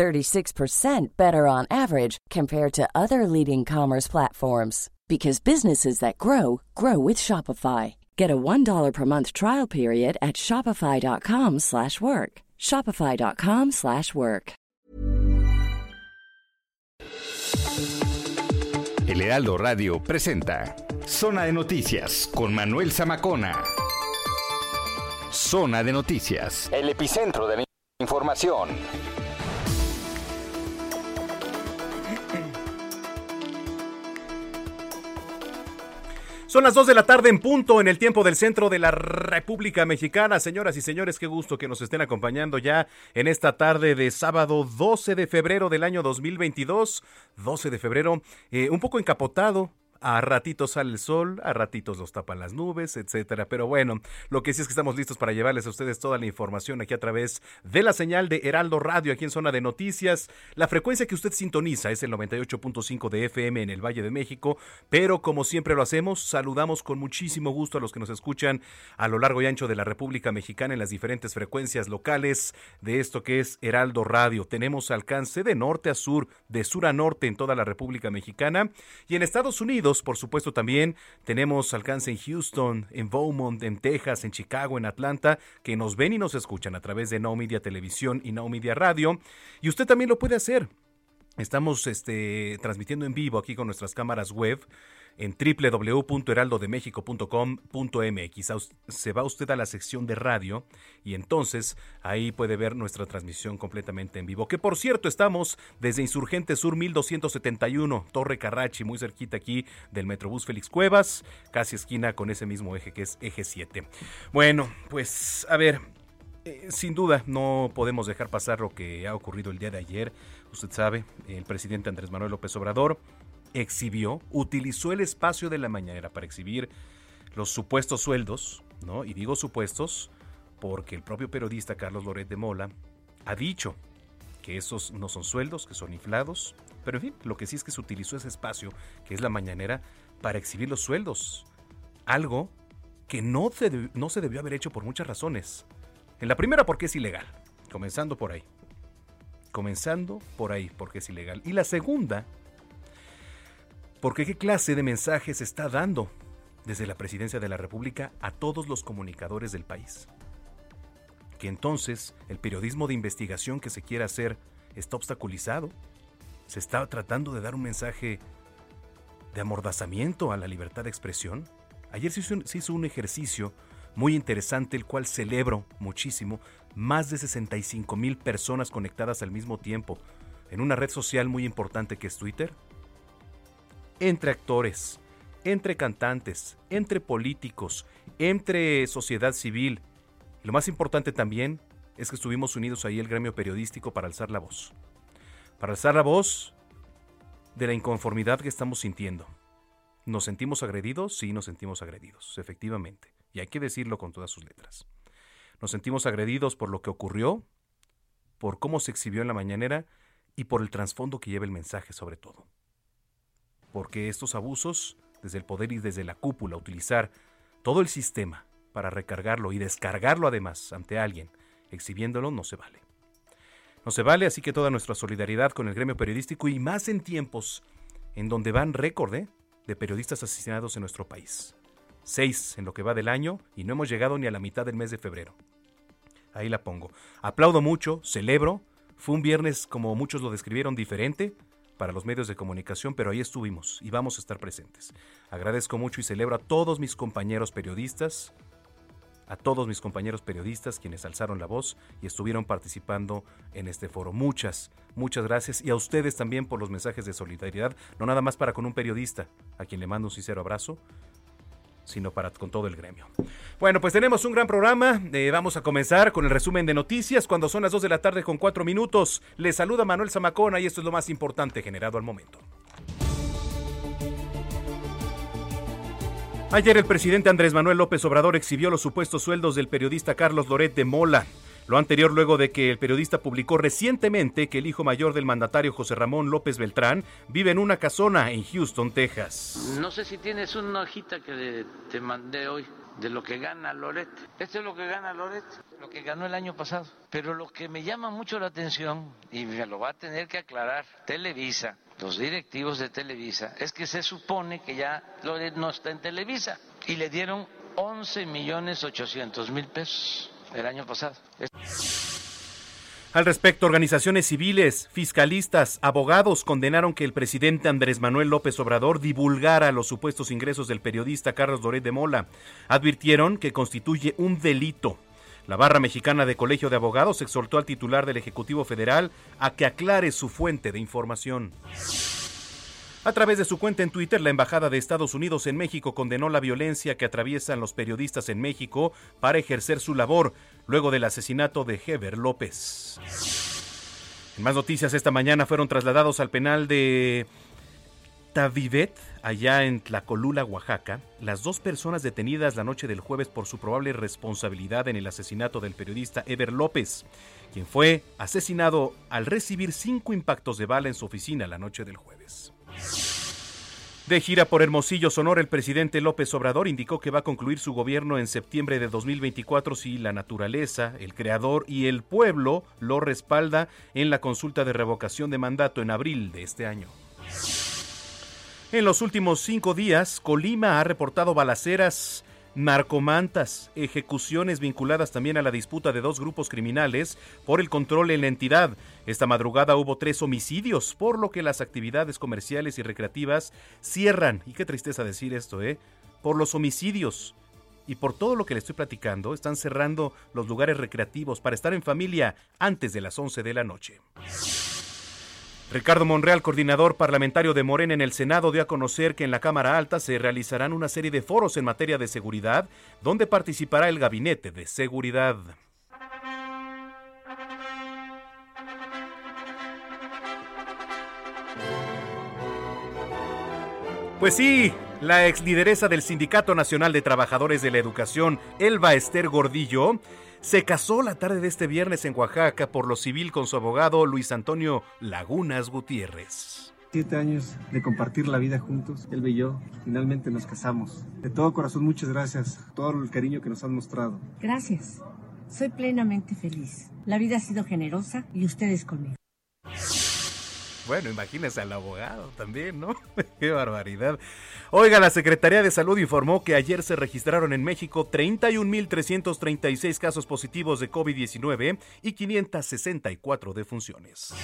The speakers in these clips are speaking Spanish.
36% better on average compared to other leading commerce platforms because businesses that grow grow with Shopify. Get a $1 per month trial period at shopify.com/work. shopify.com/work. El Heraldo Radio presenta Zona de Noticias con Manuel Zamacona. Zona de Noticias, el epicentro de la información. Son las 2 de la tarde en punto en el tiempo del centro de la República Mexicana. Señoras y señores, qué gusto que nos estén acompañando ya en esta tarde de sábado 12 de febrero del año 2022. 12 de febrero, eh, un poco encapotado, a ratitos sale el sol, a ratitos los tapan las nubes, etcétera. Pero bueno, lo que sí es que estamos listos para llevarles a ustedes toda la información aquí a través de la señal de Heraldo Radio, aquí en Zona de Noticias. La frecuencia que usted sintoniza es el 98.5 de FM en el Valle de México, pero como siempre lo hacemos, saludamos con muchísimo gusto a los que nos escuchan a lo largo y ancho de la República Mexicana en las diferentes frecuencias locales de esto que es Heraldo Radio. Tenemos alcance de norte a sur, de sur a norte en toda la República Mexicana y en Estados Unidos por supuesto, también tenemos alcance en Houston, en Beaumont, en Texas, en Chicago, en Atlanta, que nos ven y nos escuchan a través de No Media Televisión y No Media Radio. Y usted también lo puede hacer. Estamos este, transmitiendo en vivo aquí con nuestras cámaras web en www.heraldodemexico.com.mx. Se va usted a la sección de radio y entonces ahí puede ver nuestra transmisión completamente en vivo. Que por cierto, estamos desde Insurgente Sur 1271, Torre Carrachi, muy cerquita aquí del Metrobús Félix Cuevas, casi esquina con ese mismo eje que es eje 7. Bueno, pues a ver, eh, sin duda no podemos dejar pasar lo que ha ocurrido el día de ayer. Usted sabe, el presidente Andrés Manuel López Obrador exhibió, utilizó el espacio de la mañanera para exhibir los supuestos sueldos, ¿no? Y digo supuestos porque el propio periodista Carlos Loret de Mola ha dicho que esos no son sueldos, que son inflados, pero en fin, lo que sí es que se utilizó ese espacio, que es la mañanera, para exhibir los sueldos. Algo que no se, no se debió haber hecho por muchas razones. En la primera porque es ilegal, comenzando por ahí. Comenzando por ahí porque es ilegal. Y la segunda porque qué clase de mensajes está dando desde la presidencia de la República a todos los comunicadores del país. Que entonces el periodismo de investigación que se quiere hacer está obstaculizado. Se está tratando de dar un mensaje de amordazamiento a la libertad de expresión. Ayer se hizo, un, se hizo un ejercicio muy interesante, el cual celebro muchísimo. Más de 65 mil personas conectadas al mismo tiempo en una red social muy importante que es Twitter entre actores, entre cantantes, entre políticos, entre sociedad civil. Lo más importante también es que estuvimos unidos ahí el gremio periodístico para alzar la voz. Para alzar la voz de la inconformidad que estamos sintiendo. ¿Nos sentimos agredidos? Sí, nos sentimos agredidos, efectivamente. Y hay que decirlo con todas sus letras. Nos sentimos agredidos por lo que ocurrió, por cómo se exhibió en la mañanera y por el trasfondo que lleva el mensaje sobre todo porque estos abusos, desde el poder y desde la cúpula, utilizar todo el sistema para recargarlo y descargarlo además ante alguien, exhibiéndolo, no se vale. No se vale, así que toda nuestra solidaridad con el gremio periodístico y más en tiempos en donde van récord ¿eh? de periodistas asesinados en nuestro país. Seis en lo que va del año y no hemos llegado ni a la mitad del mes de febrero. Ahí la pongo. Aplaudo mucho, celebro. Fue un viernes, como muchos lo describieron, diferente, para los medios de comunicación, pero ahí estuvimos y vamos a estar presentes. Agradezco mucho y celebro a todos mis compañeros periodistas, a todos mis compañeros periodistas quienes alzaron la voz y estuvieron participando en este foro. Muchas, muchas gracias y a ustedes también por los mensajes de solidaridad, no nada más para con un periodista, a quien le mando un sincero abrazo, sino para con todo el gremio. Bueno, pues tenemos un gran programa. Eh, vamos a comenzar con el resumen de noticias cuando son las 2 de la tarde con 4 minutos. Les saluda Manuel Zamacona y esto es lo más importante generado al momento. Ayer el presidente Andrés Manuel López Obrador exhibió los supuestos sueldos del periodista Carlos Loret de Mola. Lo anterior luego de que el periodista publicó recientemente que el hijo mayor del mandatario José Ramón López Beltrán vive en una casona en Houston, Texas. No sé si tienes una hojita que te mandé hoy de lo que gana Loret. Esto es lo que gana Loret, lo que ganó el año pasado. Pero lo que me llama mucho la atención, y me lo va a tener que aclarar Televisa, los directivos de Televisa, es que se supone que ya Loret no está en Televisa y le dieron 11 millones 800 mil pesos el año pasado. Al respecto, organizaciones civiles, fiscalistas, abogados condenaron que el presidente Andrés Manuel López Obrador divulgara los supuestos ingresos del periodista Carlos Doret de Mola. Advirtieron que constituye un delito. La barra mexicana de Colegio de Abogados exhortó al titular del Ejecutivo Federal a que aclare su fuente de información. A través de su cuenta en Twitter, la Embajada de Estados Unidos en México condenó la violencia que atraviesan los periodistas en México para ejercer su labor luego del asesinato de Heber López. Más noticias, esta mañana fueron trasladados al penal de Tavivet, allá en Tlacolula, Oaxaca, las dos personas detenidas la noche del jueves por su probable responsabilidad en el asesinato del periodista Eber López, quien fue asesinado al recibir cinco impactos de bala en su oficina la noche del jueves. De gira por Hermosillo, Sonora, el presidente López Obrador indicó que va a concluir su gobierno en septiembre de 2024 si la naturaleza, el creador y el pueblo lo respalda en la consulta de revocación de mandato en abril de este año. En los últimos cinco días, Colima ha reportado balaceras narcomantas, ejecuciones vinculadas también a la disputa de dos grupos criminales por el control en la entidad. Esta madrugada hubo tres homicidios, por lo que las actividades comerciales y recreativas cierran. Y qué tristeza decir esto, ¿eh? Por los homicidios. Y por todo lo que le estoy platicando, están cerrando los lugares recreativos para estar en familia antes de las 11 de la noche. Ricardo Monreal, coordinador parlamentario de Morena en el Senado, dio a conocer que en la Cámara Alta se realizarán una serie de foros en materia de seguridad, donde participará el Gabinete de Seguridad. Pues sí, la ex lideresa del Sindicato Nacional de Trabajadores de la Educación, Elba Esther Gordillo, se casó la tarde de este viernes en Oaxaca por lo civil con su abogado Luis Antonio Lagunas Gutiérrez. Siete años de compartir la vida juntos, él y yo, finalmente nos casamos. De todo corazón, muchas gracias, todo el cariño que nos han mostrado. Gracias, soy plenamente feliz. La vida ha sido generosa y ustedes conmigo. Bueno, imagínese al abogado también, ¿no? Qué barbaridad. Oiga, la Secretaría de Salud informó que ayer se registraron en México 31.336 casos positivos de COVID-19 y 564 defunciones.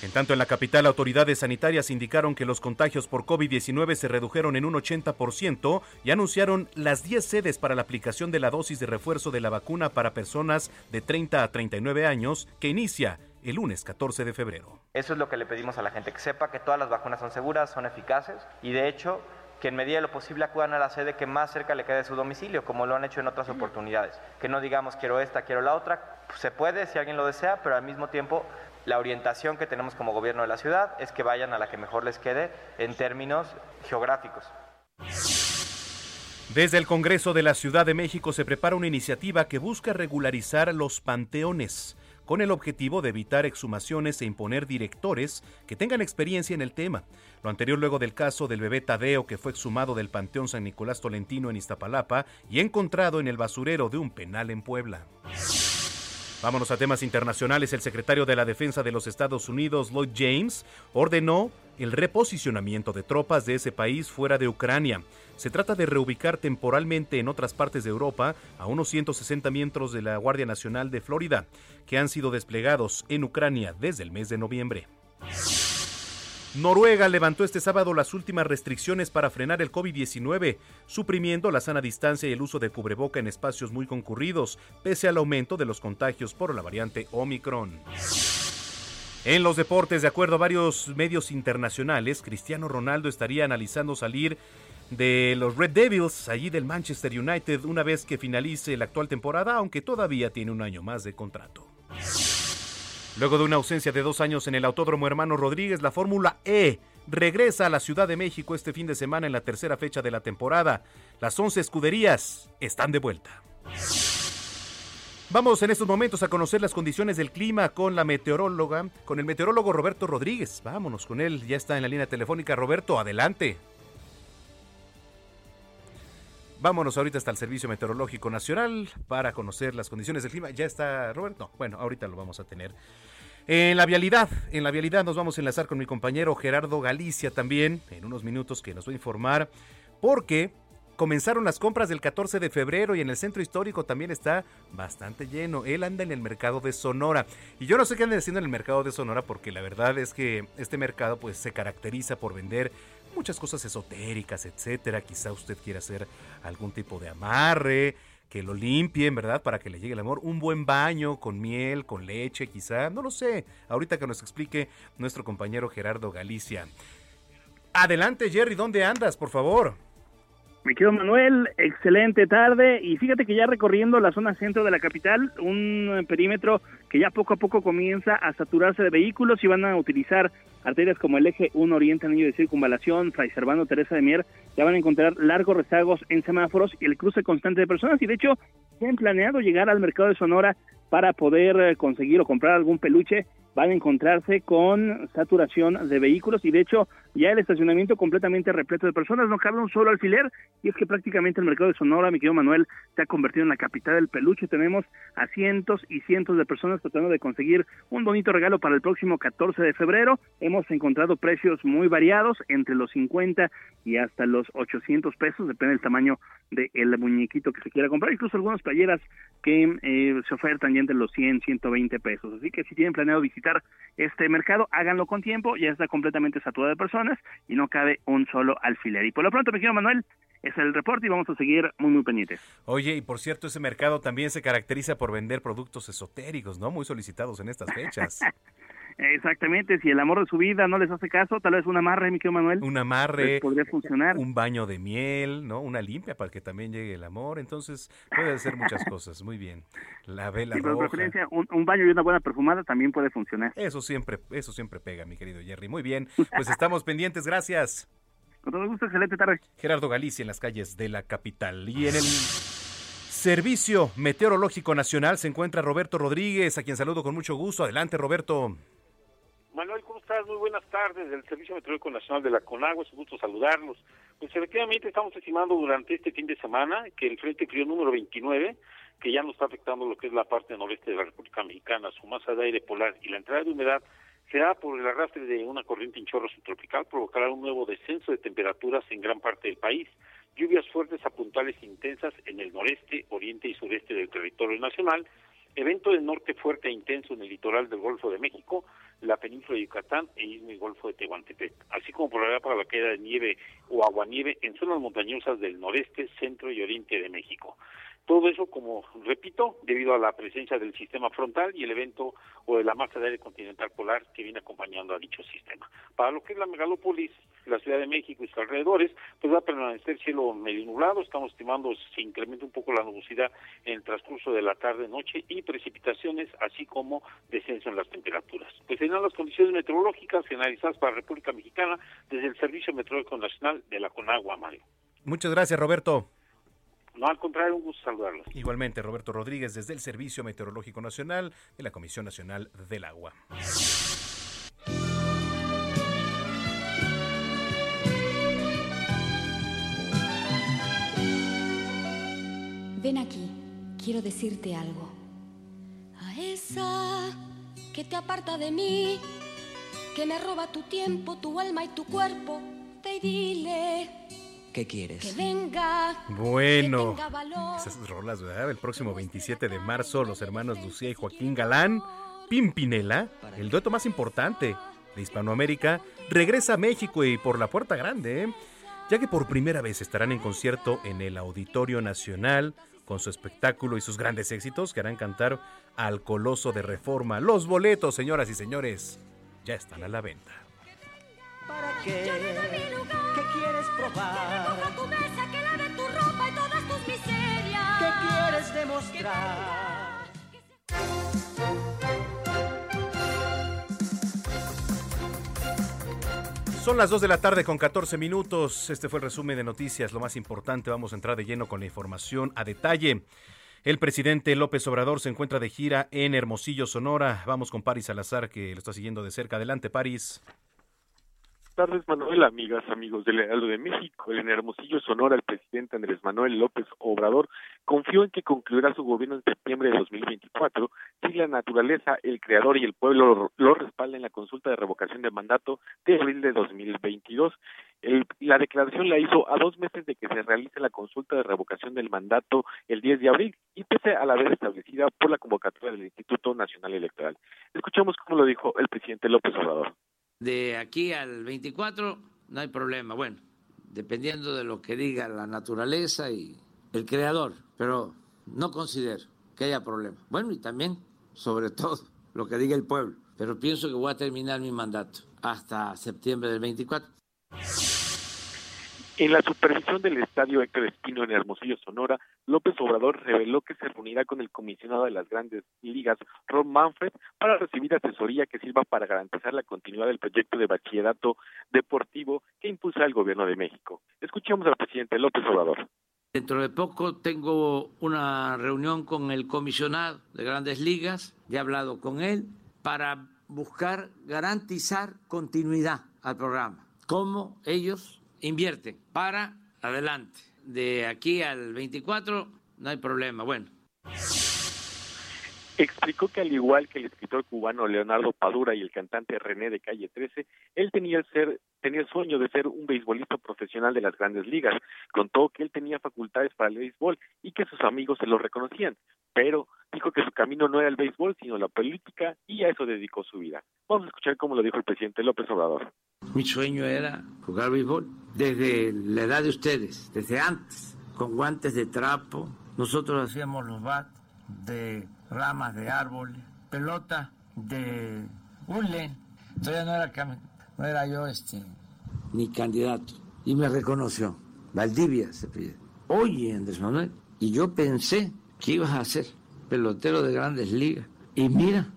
En tanto, en la capital, autoridades sanitarias indicaron que los contagios por COVID-19 se redujeron en un 80% y anunciaron las 10 sedes para la aplicación de la dosis de refuerzo de la vacuna para personas de 30 a 39 años que inicia el lunes 14 de febrero. Eso es lo que le pedimos a la gente, que sepa que todas las vacunas son seguras, son eficaces y de hecho que en medida de lo posible acudan a la sede que más cerca le quede de su domicilio, como lo han hecho en otras oportunidades. Que no digamos quiero esta, quiero la otra, se puede si alguien lo desea, pero al mismo tiempo la orientación que tenemos como gobierno de la ciudad es que vayan a la que mejor les quede en términos geográficos. Desde el Congreso de la Ciudad de México se prepara una iniciativa que busca regularizar los panteones con el objetivo de evitar exhumaciones e imponer directores que tengan experiencia en el tema. Lo anterior luego del caso del bebé Tadeo que fue exhumado del Panteón San Nicolás Tolentino en Iztapalapa y encontrado en el basurero de un penal en Puebla. Vámonos a temas internacionales. El secretario de la Defensa de los Estados Unidos, Lloyd James, ordenó el reposicionamiento de tropas de ese país fuera de Ucrania. Se trata de reubicar temporalmente en otras partes de Europa a unos 160 miembros de la Guardia Nacional de Florida, que han sido desplegados en Ucrania desde el mes de noviembre. Noruega levantó este sábado las últimas restricciones para frenar el COVID-19, suprimiendo la sana distancia y el uso de cubreboca en espacios muy concurridos, pese al aumento de los contagios por la variante Omicron. En los deportes, de acuerdo a varios medios internacionales, Cristiano Ronaldo estaría analizando salir de los Red Devils, allí del Manchester United, una vez que finalice la actual temporada, aunque todavía tiene un año más de contrato. Luego de una ausencia de dos años en el Autódromo Hermano Rodríguez, la Fórmula E regresa a la Ciudad de México este fin de semana en la tercera fecha de la temporada. Las 11 escuderías están de vuelta. Vamos en estos momentos a conocer las condiciones del clima con la meteoróloga, con el meteorólogo Roberto Rodríguez. Vámonos con él, ya está en la línea telefónica. Roberto, adelante. Vámonos ahorita hasta el Servicio Meteorológico Nacional para conocer las condiciones del clima. ¿Ya está Roberto? bueno, ahorita lo vamos a tener. En la vialidad, en la vialidad nos vamos a enlazar con mi compañero Gerardo Galicia también, en unos minutos que nos va a informar, porque comenzaron las compras del 14 de febrero y en el centro histórico también está bastante lleno. Él anda en el mercado de Sonora. Y yo no sé qué anda haciendo en el mercado de Sonora porque la verdad es que este mercado pues se caracteriza por vender muchas cosas esotéricas, etcétera. Quizá usted quiera hacer algún tipo de amarre, que lo limpien, ¿verdad? Para que le llegue el amor. Un buen baño con miel, con leche, quizá. No lo sé. Ahorita que nos explique nuestro compañero Gerardo Galicia. Adelante, Jerry, ¿dónde andas, por favor? Mi querido Manuel, excelente tarde. Y fíjate que ya recorriendo la zona centro de la capital, un perímetro que ya poco a poco comienza a saturarse de vehículos y van a utilizar arterias como el eje 1 Oriente Anillo de Circunvalación, Fray Servando Teresa de Mier, ya van a encontrar largos rezagos en semáforos y el cruce constante de personas. Y de hecho ya han planeado llegar al mercado de Sonora para poder eh, conseguir o comprar algún peluche van a encontrarse con saturación de vehículos y de hecho ya el estacionamiento completamente repleto de personas, no cabe un solo alfiler y es que prácticamente el mercado de Sonora, mi querido Manuel, se ha convertido en la capital del peluche. Tenemos a cientos y cientos de personas tratando de conseguir un bonito regalo para el próximo 14 de febrero. Hemos encontrado precios muy variados, entre los 50 y hasta los 800 pesos, depende del tamaño del muñequito que se quiera comprar, incluso algunas playeras que eh, se ofertan ya entre los 100, 120 pesos. Así que si tienen planeado visitar este mercado, háganlo con tiempo, ya está completamente saturado de personas y no cabe un solo alfiler. Y por lo pronto, me quiero Manuel, es el reporte y vamos a seguir muy, muy pendientes. Oye, y por cierto, ese mercado también se caracteriza por vender productos esotéricos, ¿no? Muy solicitados en estas fechas. Exactamente, si el amor de su vida no les hace caso, tal vez un amarre, mi querido Manuel. Un amarre. podría funcionar. Un baño de miel, ¿no? Una limpia para que también llegue el amor. Entonces, puede hacer muchas cosas. Muy bien. La vela sí, roja. preferencia, un, baño y una buena perfumada también puede funcionar. Eso siempre, eso siempre pega, mi querido Jerry. Muy bien. Pues estamos pendientes. Gracias. Con todo gusto, excelente tarde. Gerardo Galicia en las calles de la capital. Y en el Servicio Meteorológico Nacional se encuentra Roberto Rodríguez, a quien saludo con mucho gusto. Adelante, Roberto. Manuel, ¿cómo estás? Muy buenas tardes del Servicio Meteorológico Nacional de la CONAGUA, es un gusto saludarlos. Pues efectivamente estamos estimando durante este fin de semana que el Frente Frío número 29, que ya nos está afectando lo que es la parte noreste de la República Mexicana, su masa de aire polar y la entrada de humedad, será por el arrastre de una corriente en chorro subtropical, provocará un nuevo descenso de temperaturas en gran parte del país, lluvias fuertes a puntuales intensas en el noreste, oriente y sureste del territorio nacional, evento de norte fuerte e intenso en el litoral del Golfo de México, la península de Yucatán e en el Golfo de Tehuantepec, así como probabilidad para la caída de nieve o aguanieve en zonas montañosas del noreste, centro y oriente de México. Todo eso, como repito, debido a la presencia del sistema frontal y el evento o de la masa de aire continental polar que viene acompañando a dicho sistema. Para lo que es la megalópolis, la Ciudad de México y sus alrededores, pues va a permanecer cielo medio nublado. Estamos estimando se incrementa un poco la nubosidad en el transcurso de la tarde-noche y precipitaciones, así como descenso en las temperaturas. Pues serán las condiciones meteorológicas finalizadas para la República Mexicana desde el Servicio Meteorológico Nacional de la CONAGUA, Mario. Muchas gracias, Roberto. No, al contrario, un gusto saludarlos. Igualmente, Roberto Rodríguez, desde el Servicio Meteorológico Nacional de la Comisión Nacional del Agua. Ven aquí, quiero decirte algo. A esa que te aparta de mí, que me roba tu tiempo, tu alma y tu cuerpo, te dile ¿Qué quieres? Que venga. Bueno, esas rolas, ¿verdad? El próximo 27 de marzo, los hermanos Lucía y Joaquín Galán, Pimpinela, el dueto más importante de Hispanoamérica, regresa a México y por la puerta grande, ¿eh? ya que por primera vez estarán en concierto en el Auditorio Nacional con su espectáculo y sus grandes éxitos que harán cantar al Coloso de Reforma. Los boletos, señoras y señores, ya están a la venta. ¿Para qué? Quieres probar? Que tu mesa, que lave tu ropa y todas tus miserias. ¿Qué quieres demostrar? Son las 2 de la tarde con 14 minutos. Este fue el resumen de noticias, lo más importante. Vamos a entrar de lleno con la información a detalle. El presidente López Obrador se encuentra de gira en Hermosillo, Sonora. Vamos con Paris Salazar, que lo está siguiendo de cerca. Adelante, Paris tardes, Manuel, amigas, amigos del Heraldo de México. En Hermosillo, Sonora, el presidente Andrés Manuel López Obrador confió en que concluirá su gobierno en septiembre de 2024 si la naturaleza, el creador y el pueblo lo respaldan en la consulta de revocación de mandato de abril de 2022. El, la declaración la hizo a dos meses de que se realice la consulta de revocación del mandato el 10 de abril y pese a la vez establecida por la convocatoria del Instituto Nacional Electoral. Escuchamos cómo lo dijo el presidente López Obrador de aquí al 24 no hay problema. Bueno, dependiendo de lo que diga la naturaleza y el creador, pero no considero que haya problema. Bueno, y también, sobre todo, lo que diga el pueblo. Pero pienso que voy a terminar mi mandato hasta septiembre del 24. En la supervisión del estadio Héctor Espino en Hermosillo, Sonora, López Obrador reveló que se reunirá con el comisionado de las grandes ligas, Rob Manfred, para recibir asesoría que sirva para garantizar la continuidad del proyecto de bachillerato deportivo que impulsa el gobierno de México. Escuchemos al presidente López Obrador. Dentro de poco tengo una reunión con el comisionado de grandes ligas, ya he hablado con él, para buscar garantizar continuidad al programa. Cómo ellos invierte para adelante. De aquí al 24 no hay problema. Bueno. Explicó que al igual que el escritor cubano Leonardo Padura y el cantante René de Calle 13, él tenía el ser tenía el sueño de ser un beisbolista profesional de las grandes ligas. Contó que él tenía facultades para el béisbol y que sus amigos se lo reconocían, pero dijo que su camino no era el béisbol, sino la política y a eso dedicó su vida. Vamos a escuchar cómo lo dijo el presidente López Obrador. Mi sueño era jugar béisbol desde la edad de ustedes, desde antes, con guantes de trapo. Nosotros hacíamos los bats de ramas de árboles, pelota de hule. Todavía no era, no era yo este ni candidato. Y me reconoció. Valdivia se pide. Oye, Andrés Manuel. Y yo pensé que ibas a ser pelotero de grandes ligas. Y mira,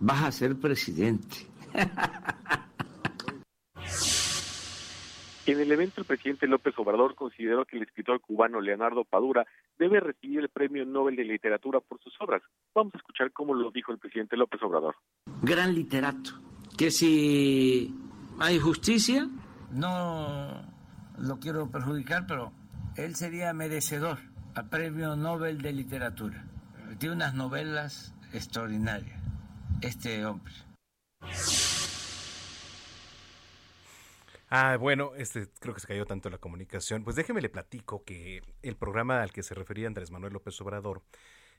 vas a ser presidente. En el evento, el presidente López Obrador consideró que el escritor cubano Leonardo Padura debe recibir el Premio Nobel de Literatura por sus obras. Vamos a escuchar cómo lo dijo el presidente López Obrador. Gran literato, que si hay justicia, no lo quiero perjudicar, pero él sería merecedor al Premio Nobel de Literatura. Tiene unas novelas extraordinarias, este hombre. Ah, bueno, este creo que se cayó tanto la comunicación. Pues déjeme le platico que el programa al que se refería Andrés Manuel López Obrador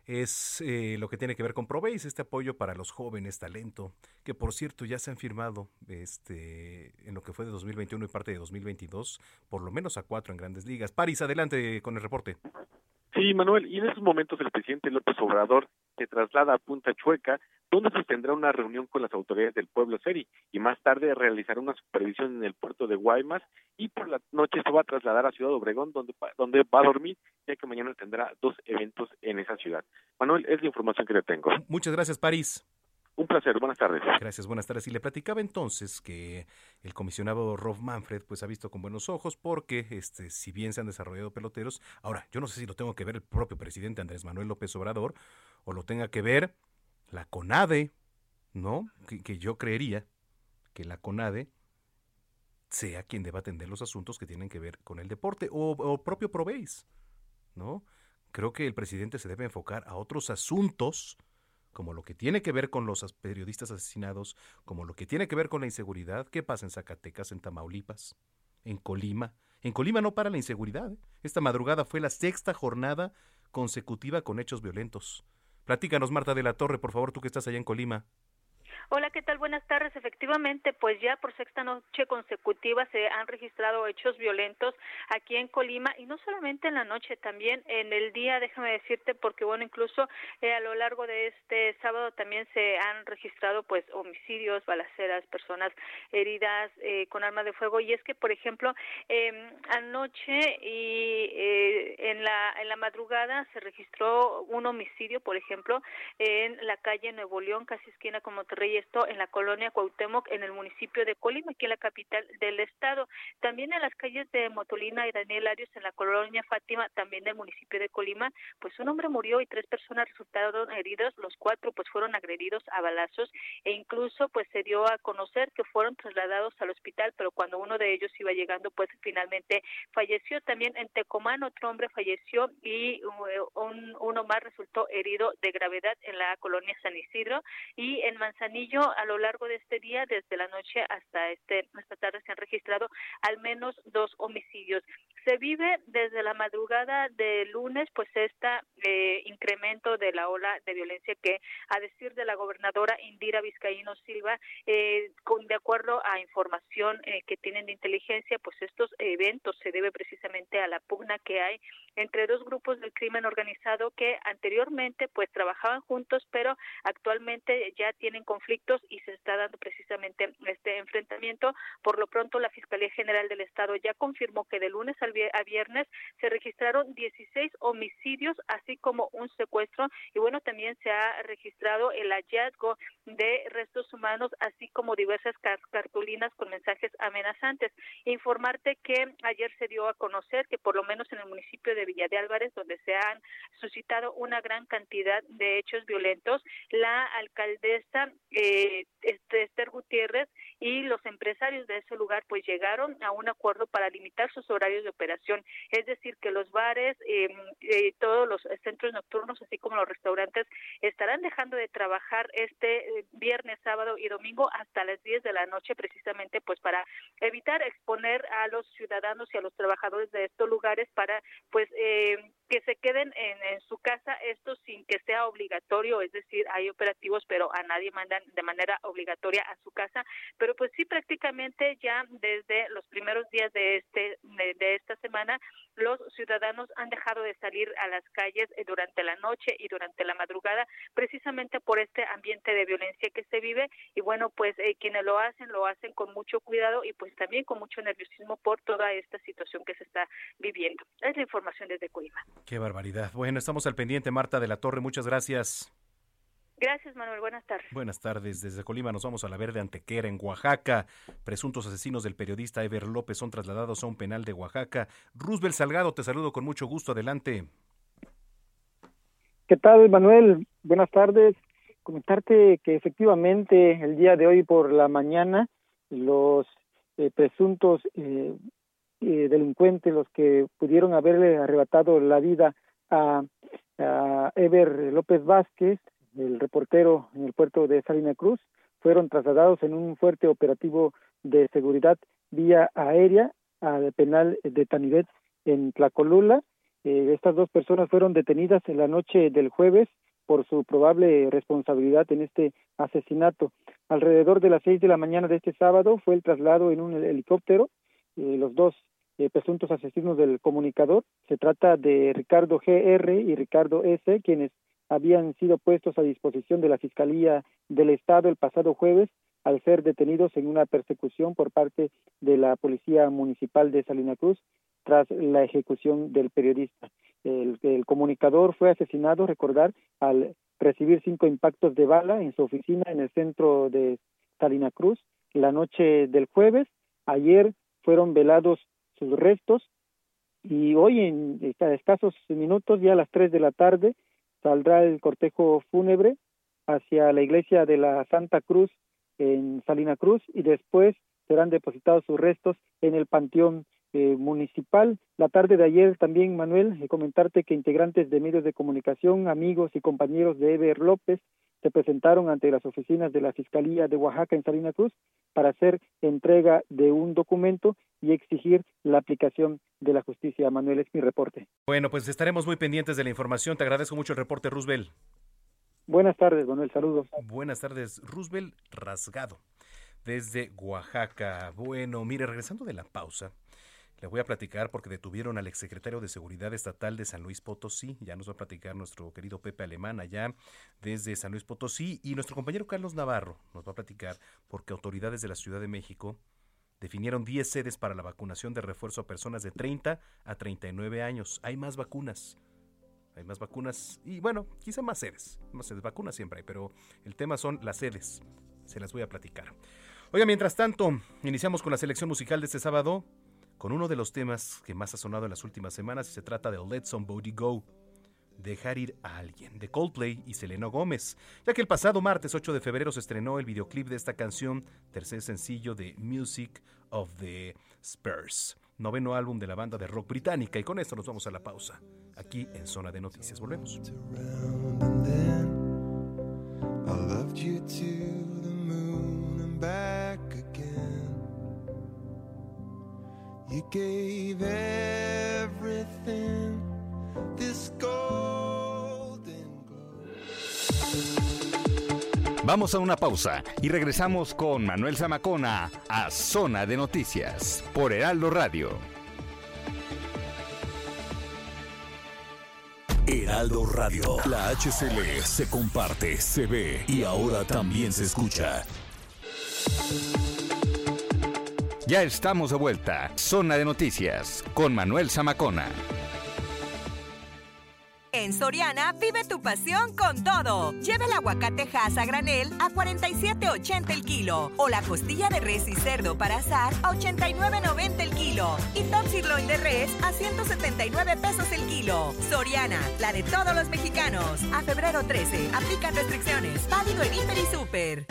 es eh, lo que tiene que ver con Proveis, este apoyo para los jóvenes, talento, que por cierto ya se han firmado este, en lo que fue de 2021 y parte de 2022, por lo menos a cuatro en grandes ligas. París, adelante con el reporte. Sí, Manuel, y en esos momentos el presidente López Obrador se traslada a Punta Chueca, donde sostendrá una reunión con las autoridades del pueblo Seri, y más tarde realizará una supervisión en el puerto de Guaymas, y por la noche se va a trasladar a Ciudad Obregón, donde, donde va a dormir, ya que mañana tendrá dos eventos en esa ciudad. Manuel, es la información que le tengo. Muchas gracias, París. Un placer, buenas tardes. Gracias, buenas tardes. Y le platicaba entonces que el comisionado Rob Manfred pues ha visto con buenos ojos porque este si bien se han desarrollado peloteros, ahora yo no sé si lo tengo que ver el propio presidente Andrés Manuel López Obrador o lo tenga que ver la CONADE, ¿no? Que, yo creería que la CONADE sea quien deba atender los asuntos que tienen que ver con el deporte o, o propio Proveis, ¿no? Creo que el presidente se debe enfocar a otros asuntos como lo que tiene que ver con los periodistas asesinados, como lo que tiene que ver con la inseguridad. ¿Qué pasa en Zacatecas, en Tamaulipas, en Colima? En Colima no para la inseguridad. ¿eh? Esta madrugada fue la sexta jornada consecutiva con hechos violentos. Platícanos, Marta de la Torre, por favor, tú que estás allá en Colima. Hola, ¿qué tal? Buenas tardes. Efectivamente, pues ya por sexta noche consecutiva se han registrado hechos violentos aquí en Colima y no solamente en la noche, también en el día, déjame decirte, porque bueno, incluso eh, a lo largo de este sábado también se han registrado pues homicidios, balaceras, personas heridas eh, con armas de fuego y es que, por ejemplo, eh, anoche y eh, en la en la madrugada se registró un homicidio, por ejemplo, en la calle Nuevo León, casi esquina con Monterrey esto en la colonia Cuauhtémoc, en el municipio de Colima, aquí en la capital del estado. También en las calles de Motolina y Daniel Arias, en la colonia Fátima, también del municipio de Colima, pues un hombre murió y tres personas resultaron heridos, los cuatro pues fueron agredidos a balazos e incluso pues se dio a conocer que fueron trasladados al hospital, pero cuando uno de ellos iba llegando pues finalmente falleció. También en Tecomán otro hombre falleció y un, uno más resultó herido de gravedad en la colonia San Isidro y en Manzanillo a lo largo de este día, desde la noche hasta este esta tarde se han registrado al menos dos homicidios. Se vive desde la madrugada de lunes pues este incremento de la ola de violencia que a decir de la gobernadora Indira Vizcaíno Silva eh, con de acuerdo a información eh, que tienen de inteligencia pues estos eventos se debe precisamente a la pugna que hay entre dos grupos del crimen organizado que anteriormente pues trabajaban juntos pero actualmente ya tienen y se está dando precisamente este enfrentamiento. Por lo pronto la Fiscalía General del Estado ya confirmó que de lunes a viernes se registraron 16 homicidios así como un secuestro y bueno también se ha registrado el hallazgo de restos humanos así como diversas cartulinas con mensajes amenazantes. Informarte que ayer se dio a conocer que por lo menos en el municipio de Villa de Álvarez donde se han suscitado una gran cantidad de hechos violentos, la alcaldesa eh, este, Esther Gutiérrez y los empresarios de ese lugar pues llegaron a un acuerdo para limitar sus horarios de operación, es decir, que los bares, eh, eh, todos los centros nocturnos, así como los restaurantes, estarán dejando de trabajar este viernes, sábado y domingo hasta las 10 de la noche, precisamente pues para evitar exponer a los ciudadanos y a los trabajadores de estos lugares para pues eh, que se queden en, en, su casa, esto sin que sea obligatorio, es decir, hay operativos, pero a nadie mandan de manera obligatoria a su casa, pero pues sí prácticamente ya desde los primeros días de este de, esta semana los ciudadanos han dejado de salir a las calles eh, durante la noche y durante la madrugada, precisamente por este ambiente de violencia que se vive y bueno, pues eh, quienes lo hacen lo hacen con mucho cuidado y pues también con mucho nerviosismo por toda esta situación que se está viviendo. Es la información desde Colima. Qué barbaridad. Bueno, estamos al pendiente, Marta de la Torre. Muchas gracias. Gracias, Manuel. Buenas tardes. Buenas tardes. Desde Colima nos vamos a la Verde Antequera, en Oaxaca. Presuntos asesinos del periodista Ever López son trasladados a un penal de Oaxaca. Roosevelt Salgado, te saludo con mucho gusto. Adelante. ¿Qué tal, Manuel? Buenas tardes. Comentarte que efectivamente el día de hoy por la mañana los eh, presuntos eh, eh, delincuentes, los que pudieron haberle arrebatado la vida a, a Ever López Vázquez, el reportero en el puerto de Salina Cruz, fueron trasladados en un fuerte operativo de seguridad vía aérea al penal de Tanivet en Tlacolula. Eh, estas dos personas fueron detenidas en la noche del jueves por su probable responsabilidad en este asesinato. Alrededor de las seis de la mañana de este sábado fue el traslado en un helicóptero eh, los dos eh, presuntos asesinos del comunicador. Se trata de Ricardo GR y Ricardo S., quienes habían sido puestos a disposición de la Fiscalía del Estado el pasado jueves al ser detenidos en una persecución por parte de la Policía Municipal de Salina Cruz tras la ejecución del periodista. El, comunicador fue asesinado, recordar, al recibir cinco impactos de bala en su oficina en el centro de Salina Cruz la noche del jueves. Ayer fueron velados sus restos y hoy en escasos minutos, ya a las tres de la tarde, saldrá el cortejo fúnebre hacia la iglesia de la Santa Cruz en Salina Cruz y después serán depositados sus restos en el Panteón eh, Municipal. La tarde de ayer también, Manuel, eh, comentarte que integrantes de medios de comunicación, amigos y compañeros de Eber López se presentaron ante las oficinas de la Fiscalía de Oaxaca en Salina Cruz para hacer entrega de un documento y exigir la aplicación de la justicia. Manuel, es mi reporte. Bueno, pues estaremos muy pendientes de la información. Te agradezco mucho el reporte, Roosevelt. Buenas tardes, Manuel. Saludos. Buenas tardes, Roosevelt Rasgado, desde Oaxaca. Bueno, mire, regresando de la pausa, le voy a platicar porque detuvieron al exsecretario de Seguridad Estatal de San Luis Potosí. Ya nos va a platicar nuestro querido Pepe Alemán allá desde San Luis Potosí. Y nuestro compañero Carlos Navarro nos va a platicar porque autoridades de la Ciudad de México definieron 10 sedes para la vacunación de refuerzo a personas de 30 a 39 años. Hay más vacunas. Hay más vacunas y bueno, quizá más sedes. Más sedes, vacunas siempre hay, pero el tema son las sedes Se las voy a platicar. Oiga, mientras tanto, iniciamos con la selección musical de este sábado con uno de los temas que más ha sonado en las últimas semanas y se trata de Let Somebody Go. Dejar ir a alguien, de Coldplay y Selena Gómez, ya que el pasado martes 8 de febrero se estrenó el videoclip de esta canción, tercer sencillo de Music of the Spurs, noveno álbum de la banda de rock británica, y con esto nos vamos a la pausa, aquí en Zona de Noticias. Volvemos. You gave everything this golden Vamos a una pausa y regresamos con Manuel Zamacona a Zona de Noticias por Heraldo Radio. Heraldo Radio, la HCL se comparte, se ve y ahora también se escucha. Ya estamos de vuelta. Zona de Noticias con Manuel Zamacona. En Soriana, vive tu pasión con todo. Lleva el aguacate Hass a granel a 47.80 el kilo. O la costilla de res y cerdo para asar a 89.90 el kilo. Y top sirloin de res a 179 pesos el kilo. Soriana, la de todos los mexicanos. A febrero 13, aplican restricciones. Válido en Hiper y Super.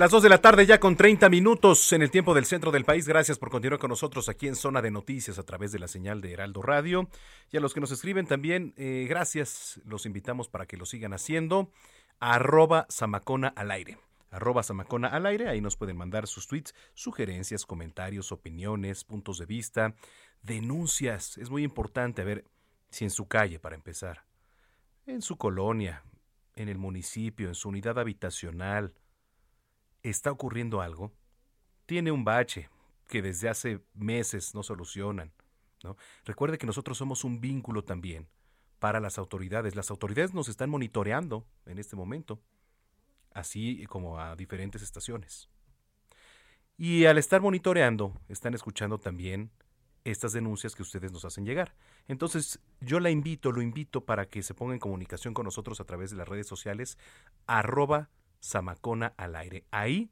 Las 2 de la tarde ya con 30 minutos en el tiempo del centro del país. Gracias por continuar con nosotros aquí en Zona de Noticias a través de la señal de Heraldo Radio. Y a los que nos escriben también, eh, gracias. Los invitamos para que lo sigan haciendo. Arroba Samacona al aire. Arroba Samacona al aire. Ahí nos pueden mandar sus tweets, sugerencias, comentarios, opiniones, puntos de vista, denuncias. Es muy importante a ver si en su calle, para empezar, en su colonia, en el municipio, en su unidad habitacional, está ocurriendo algo, tiene un bache que desde hace meses no solucionan. Recuerde que nosotros somos un vínculo también para las autoridades. Las autoridades nos están monitoreando en este momento, así como a diferentes estaciones. Y al estar monitoreando, están escuchando también estas denuncias que ustedes nos hacen llegar. Entonces, yo la invito, lo invito para que se ponga en comunicación con nosotros a través de las redes sociales, arroba Samacona al aire. Ahí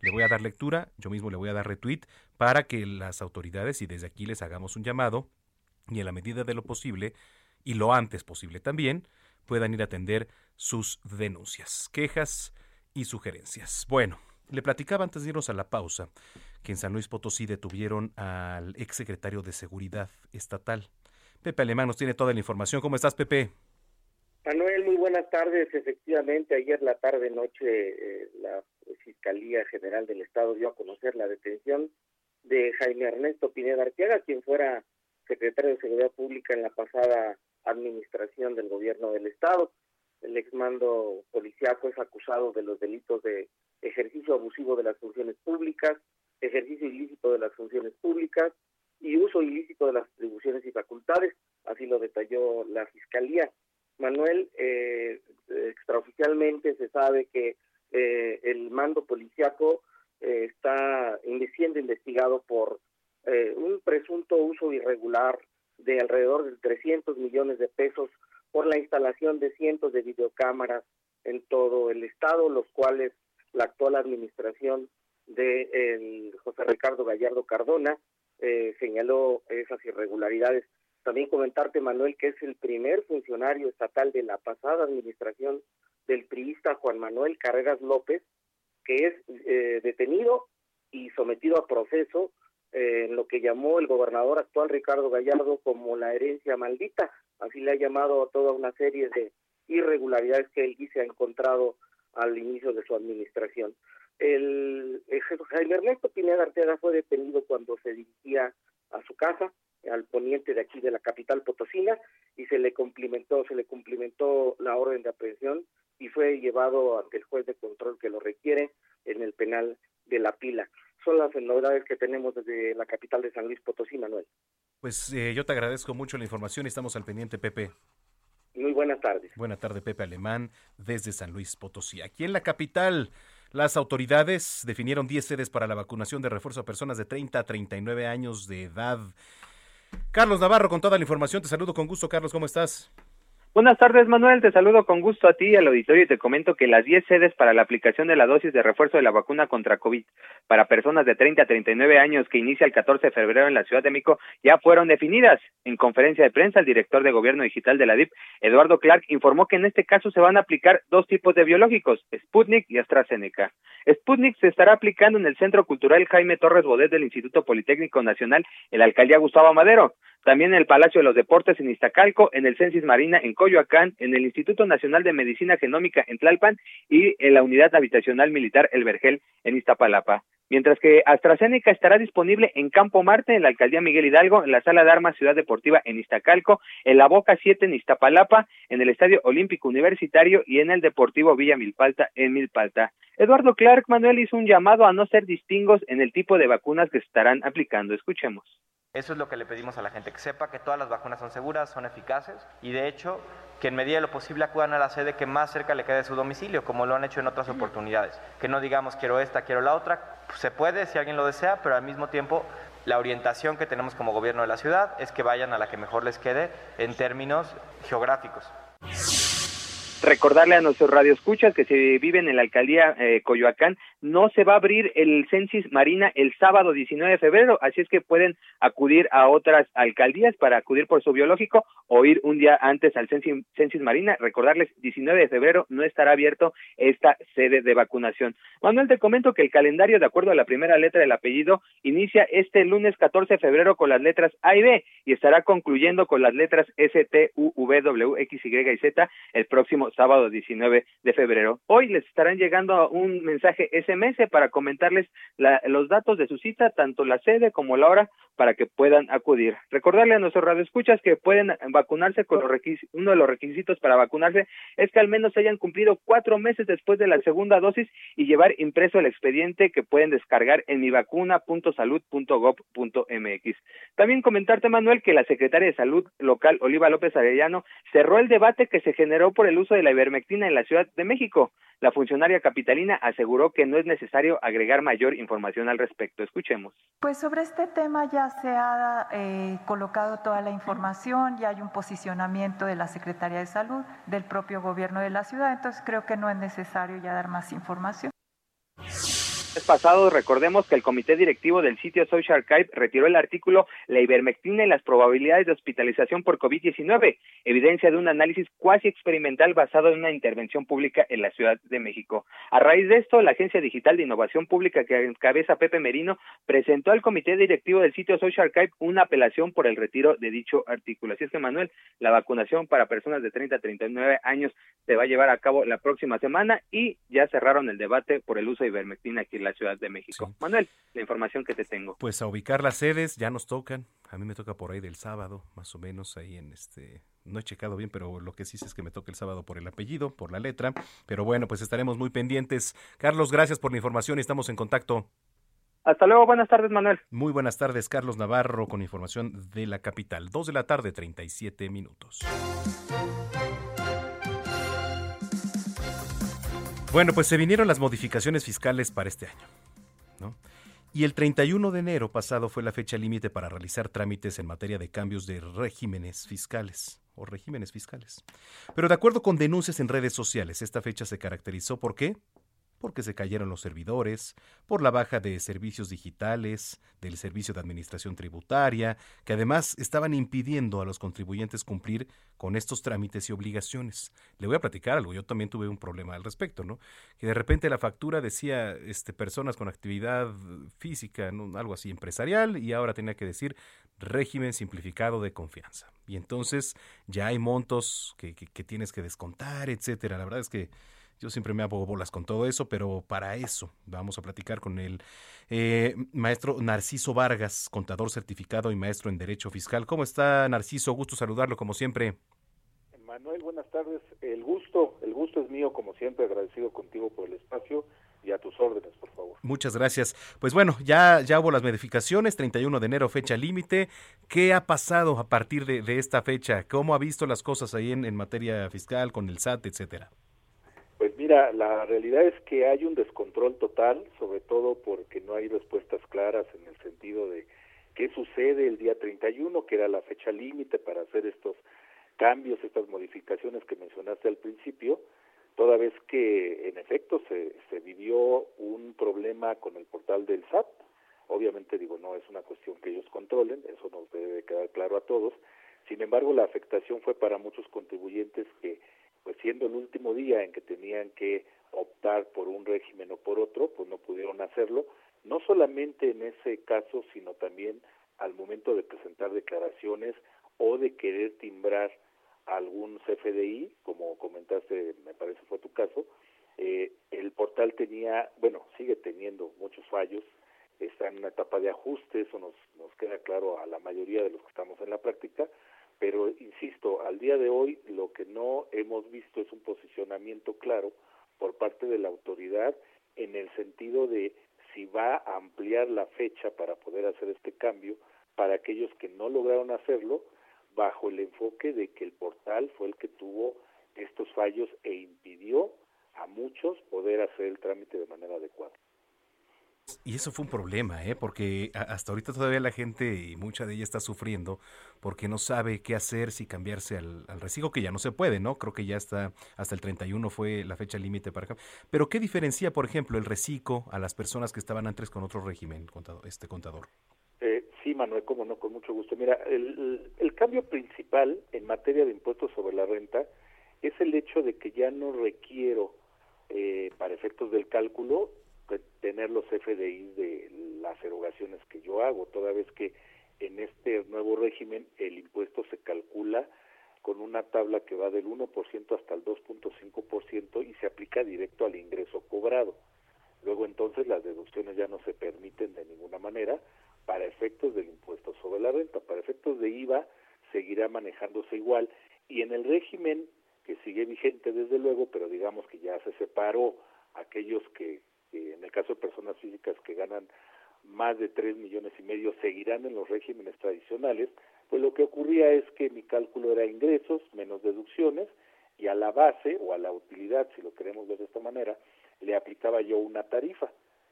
le voy a dar lectura, yo mismo le voy a dar retweet para que las autoridades y desde aquí les hagamos un llamado y en la medida de lo posible y lo antes posible también puedan ir a atender sus denuncias, quejas y sugerencias. Bueno, le platicaba antes de irnos a la pausa que en San Luis Potosí detuvieron al exsecretario de Seguridad Estatal. Pepe Alemán nos tiene toda la información. ¿Cómo estás, Pepe? Manuel, muy buenas tardes. Efectivamente, ayer la tarde noche eh, la Fiscalía General del Estado dio a conocer la detención de Jaime Ernesto Pineda Arteaga, quien fuera secretario de Seguridad Pública en la pasada administración del gobierno del Estado. El exmando policiaco es acusado de los delitos de ejercicio abusivo de las funciones públicas, ejercicio ilícito de las funciones públicas y uso ilícito de las atribuciones y facultades, así lo detalló la Fiscalía. Manuel, eh, extraoficialmente se sabe que eh, el mando policiaco eh, está siendo investigado por eh, un presunto uso irregular de alrededor de 300 millones de pesos por la instalación de cientos de videocámaras en todo el estado, los cuales la actual administración de José Ricardo Gallardo Cardona señaló esas irregularidades también comentarte, Manuel, que es el primer funcionario estatal de la pasada administración del priista Juan Manuel Carreras López, que es eh, detenido y sometido a proceso eh, en lo que llamó el gobernador actual Ricardo Gallardo como la herencia maldita. Así le ha llamado a toda una serie de irregularidades que él dice ha encontrado al inicio de su administración. El, el Jaime Ernesto Pineda Arteaga fue detenido cuando se dirigía a su casa al poniente de aquí de la capital potosina y se le cumplimentó, se le cumplimentó la orden de aprehensión y fue llevado ante el juez de control que lo requiere en el penal de la pila. Son las novedades que tenemos desde la capital de San Luis Potosí, Manuel. Pues eh, yo te agradezco mucho la información y estamos al pendiente, Pepe. Muy buenas tardes. Buenas tardes, Pepe Alemán, desde San Luis Potosí. Aquí en la capital, las autoridades definieron 10 sedes para la vacunación de refuerzo a personas de 30 a 39 años de edad. Carlos Navarro con toda la información. Te saludo con gusto, Carlos. ¿Cómo estás? Buenas tardes, Manuel. Te saludo con gusto a ti y al auditorio y te comento que las 10 sedes para la aplicación de la dosis de refuerzo de la vacuna contra COVID para personas de 30 a 39 años que inicia el 14 de febrero en la Ciudad de México ya fueron definidas. En conferencia de prensa, el director de Gobierno Digital de la DIP, Eduardo Clark, informó que en este caso se van a aplicar dos tipos de biológicos, Sputnik y AstraZeneca. Sputnik se estará aplicando en el Centro Cultural Jaime Torres Bodet del Instituto Politécnico Nacional en la alcaldía Gustavo Madero también en el Palacio de los Deportes en Iztacalco, en el Censis Marina en Coyoacán, en el Instituto Nacional de Medicina Genómica en Tlalpan y en la Unidad Habitacional Militar El Vergel en Iztapalapa. Mientras que AstraZeneca estará disponible en Campo Marte, en la Alcaldía Miguel Hidalgo, en la Sala de Armas Ciudad Deportiva en Iztacalco, en la Boca 7 en Iztapalapa, en el Estadio Olímpico Universitario y en el Deportivo Villa Milpalta en Milpalta. Eduardo Clark Manuel hizo un llamado a no ser distingos en el tipo de vacunas que se estarán aplicando. Escuchemos. Eso es lo que le pedimos a la gente, que sepa que todas las vacunas son seguras, son eficaces y de hecho que en medida de lo posible acudan a la sede que más cerca le quede de su domicilio, como lo han hecho en otras oportunidades. Que no digamos quiero esta, quiero la otra, se puede si alguien lo desea, pero al mismo tiempo la orientación que tenemos como gobierno de la ciudad es que vayan a la que mejor les quede en términos geográficos. Recordarle a nuestros radioescuchas que se viven en la alcaldía eh, Coyoacán, no se va a abrir el Censis Marina el sábado 19 de febrero, así es que pueden acudir a otras alcaldías para acudir por su biológico o ir un día antes al Censis, Censis Marina. Recordarles, 19 de febrero no estará abierto esta sede de vacunación. Manuel, te comento que el calendario, de acuerdo a la primera letra del apellido, inicia este lunes 14 de febrero con las letras A y B y estará concluyendo con las letras S, T, U, V, W, X, Y y Z el próximo sábado 19 de febrero. Hoy les estarán llegando un mensaje SMS para comentarles los datos de su cita, tanto la sede como la hora, para que puedan acudir. Recordarle a nuestros radioescuchas que pueden vacunarse con los uno de los requisitos para vacunarse es que al menos hayan cumplido cuatro meses después de la segunda dosis y llevar impreso el expediente que pueden descargar en mivacuna.salud.gov.mx. También comentarte, Manuel, que la secretaria de Salud local, Oliva López Arellano, cerró el debate que se generó por el uso de la ivermectina en la Ciudad de México. La funcionaria capitalina aseguró que no es necesario agregar mayor información al respecto. Escuchemos. Pues sobre este tema ya se ha eh, colocado toda la información, ya hay un posicionamiento de la Secretaría de Salud, del propio gobierno de la ciudad, entonces creo que no es necesario ya dar más información pasado, recordemos que el comité directivo del sitio Social Archive retiró el artículo La ivermectina y las probabilidades de hospitalización por COVID-19, evidencia de un análisis cuasi experimental basado en una intervención pública en la Ciudad de México. A raíz de esto, la Agencia Digital de Innovación Pública que encabeza Pepe Merino presentó al comité directivo del sitio Social Archive una apelación por el retiro de dicho artículo. Así es que, Manuel, la vacunación para personas de 30 a 39 años se va a llevar a cabo la próxima semana y ya cerraron el debate por el uso de ivermectina aquí en la Ciudad de México. Manuel, la información que te tengo. Pues a ubicar las sedes, ya nos tocan. A mí me toca por ahí del sábado, más o menos ahí en este no he checado bien, pero lo que sí es que me toca el sábado por el apellido, por la letra. Pero bueno, pues estaremos muy pendientes. Carlos, gracias por la información y estamos en contacto. Hasta luego, buenas tardes, Manuel. Muy buenas tardes, Carlos Navarro, con información de la capital. Dos de la tarde, 37 minutos. Bueno, pues se vinieron las modificaciones fiscales para este año. ¿no? Y el 31 de enero pasado fue la fecha límite para realizar trámites en materia de cambios de regímenes fiscales o regímenes fiscales. Pero de acuerdo con denuncias en redes sociales, esta fecha se caracterizó por qué? Porque se cayeron los servidores, por la baja de servicios digitales, del servicio de administración tributaria, que además estaban impidiendo a los contribuyentes cumplir con estos trámites y obligaciones. Le voy a platicar algo, yo también tuve un problema al respecto, ¿no? Que de repente la factura decía este, personas con actividad física, algo así empresarial, y ahora tenía que decir régimen simplificado de confianza. Y entonces ya hay montos que, que tienes que descontar, etcétera. La verdad es que yo siempre me hago bolas con todo eso, pero para eso vamos a platicar con el eh, maestro Narciso Vargas, contador certificado y maestro en Derecho Fiscal. ¿Cómo está Narciso? Gusto saludarlo como siempre. Manuel, buenas tardes. El gusto, el gusto es mío como siempre, agradecido contigo por el espacio y a tus órdenes, por favor. Muchas gracias. Pues bueno, ya, ya hubo las modificaciones, 31 de enero, fecha límite. ¿Qué ha pasado a partir de, de, esta fecha? ¿Cómo ha visto las cosas ahí en, en materia fiscal, con el SAT, etcétera? Mira, la realidad es que hay un descontrol total, sobre todo porque no hay respuestas claras en el sentido de qué sucede el día 31, que era la fecha límite para hacer estos cambios, estas modificaciones que mencionaste al principio, toda vez que en efecto se, se vivió un problema con el portal del SAT. Obviamente digo, no es una cuestión que ellos controlen, eso nos debe quedar claro a todos. Sin embargo, la afectación fue para muchos contribuyentes que, pues siendo el último día en que tenían que optar por un régimen o por otro, pues no pudieron hacerlo, no solamente en ese caso, sino también al momento de presentar declaraciones o de querer timbrar algún CFDI, como comentaste, me parece fue tu caso, eh, el portal tenía, bueno, sigue teniendo muchos fallos, está en una etapa de ajuste, eso nos, nos queda claro a la mayoría de los que estamos en la práctica, pero insisto, al día de hoy lo que no hemos visto es un posicionamiento claro por parte de la autoridad en el sentido de si va a ampliar la fecha para poder hacer este cambio para aquellos que no lograron hacerlo, bajo el enfoque de que el portal fue el que tuvo estos fallos e impidió a muchos poder hacer el trámite de manera adecuada. Y eso fue un problema, ¿eh? porque hasta ahorita todavía la gente, y mucha de ella está sufriendo, porque no sabe qué hacer, si cambiarse al, al reciclo, que ya no se puede, ¿no? Creo que ya está, hasta el 31 fue la fecha límite para Pero ¿qué diferencia, por ejemplo, el reciclo a las personas que estaban antes con otro régimen, contador, este contador? Eh, sí, Manuel, como no, con mucho gusto. Mira, el, el cambio principal en materia de impuestos sobre la renta es el hecho de que ya no requiero, eh, para efectos del cálculo, tener los FDI de las erogaciones que yo hago, toda vez que en este nuevo régimen el impuesto se calcula con una tabla que va del 1% hasta el 2.5% y se aplica directo al ingreso cobrado. Luego entonces las deducciones ya no se permiten de ninguna manera para efectos del impuesto sobre la renta, para efectos de IVA seguirá manejándose igual y en el régimen que sigue vigente desde luego, pero digamos que ya se separó aquellos que en el caso de personas físicas que ganan más de tres millones y medio seguirán en los regímenes tradicionales, pues lo que ocurría es que mi cálculo era ingresos menos deducciones y a la base o a la utilidad, si lo queremos ver de esta manera, le aplicaba yo una tarifa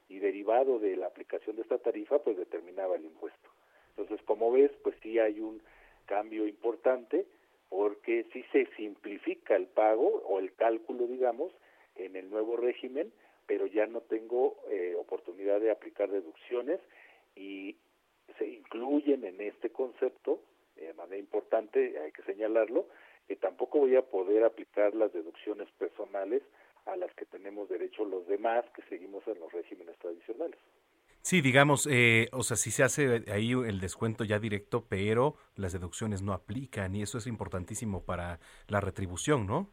y derivado de la aplicación de esta tarifa, pues determinaba el impuesto. Entonces, como ves, pues sí hay un cambio importante porque sí se simplifica el pago o el cálculo, digamos, en el nuevo régimen pero ya no tengo eh, oportunidad de aplicar deducciones y se incluyen en este concepto, de manera importante, hay que señalarlo, que tampoco voy a poder aplicar las deducciones personales a las que tenemos derecho los demás que seguimos en los regímenes tradicionales. Sí, digamos, eh, o sea, sí se hace ahí el descuento ya directo, pero las deducciones no aplican y eso es importantísimo para la retribución, ¿no?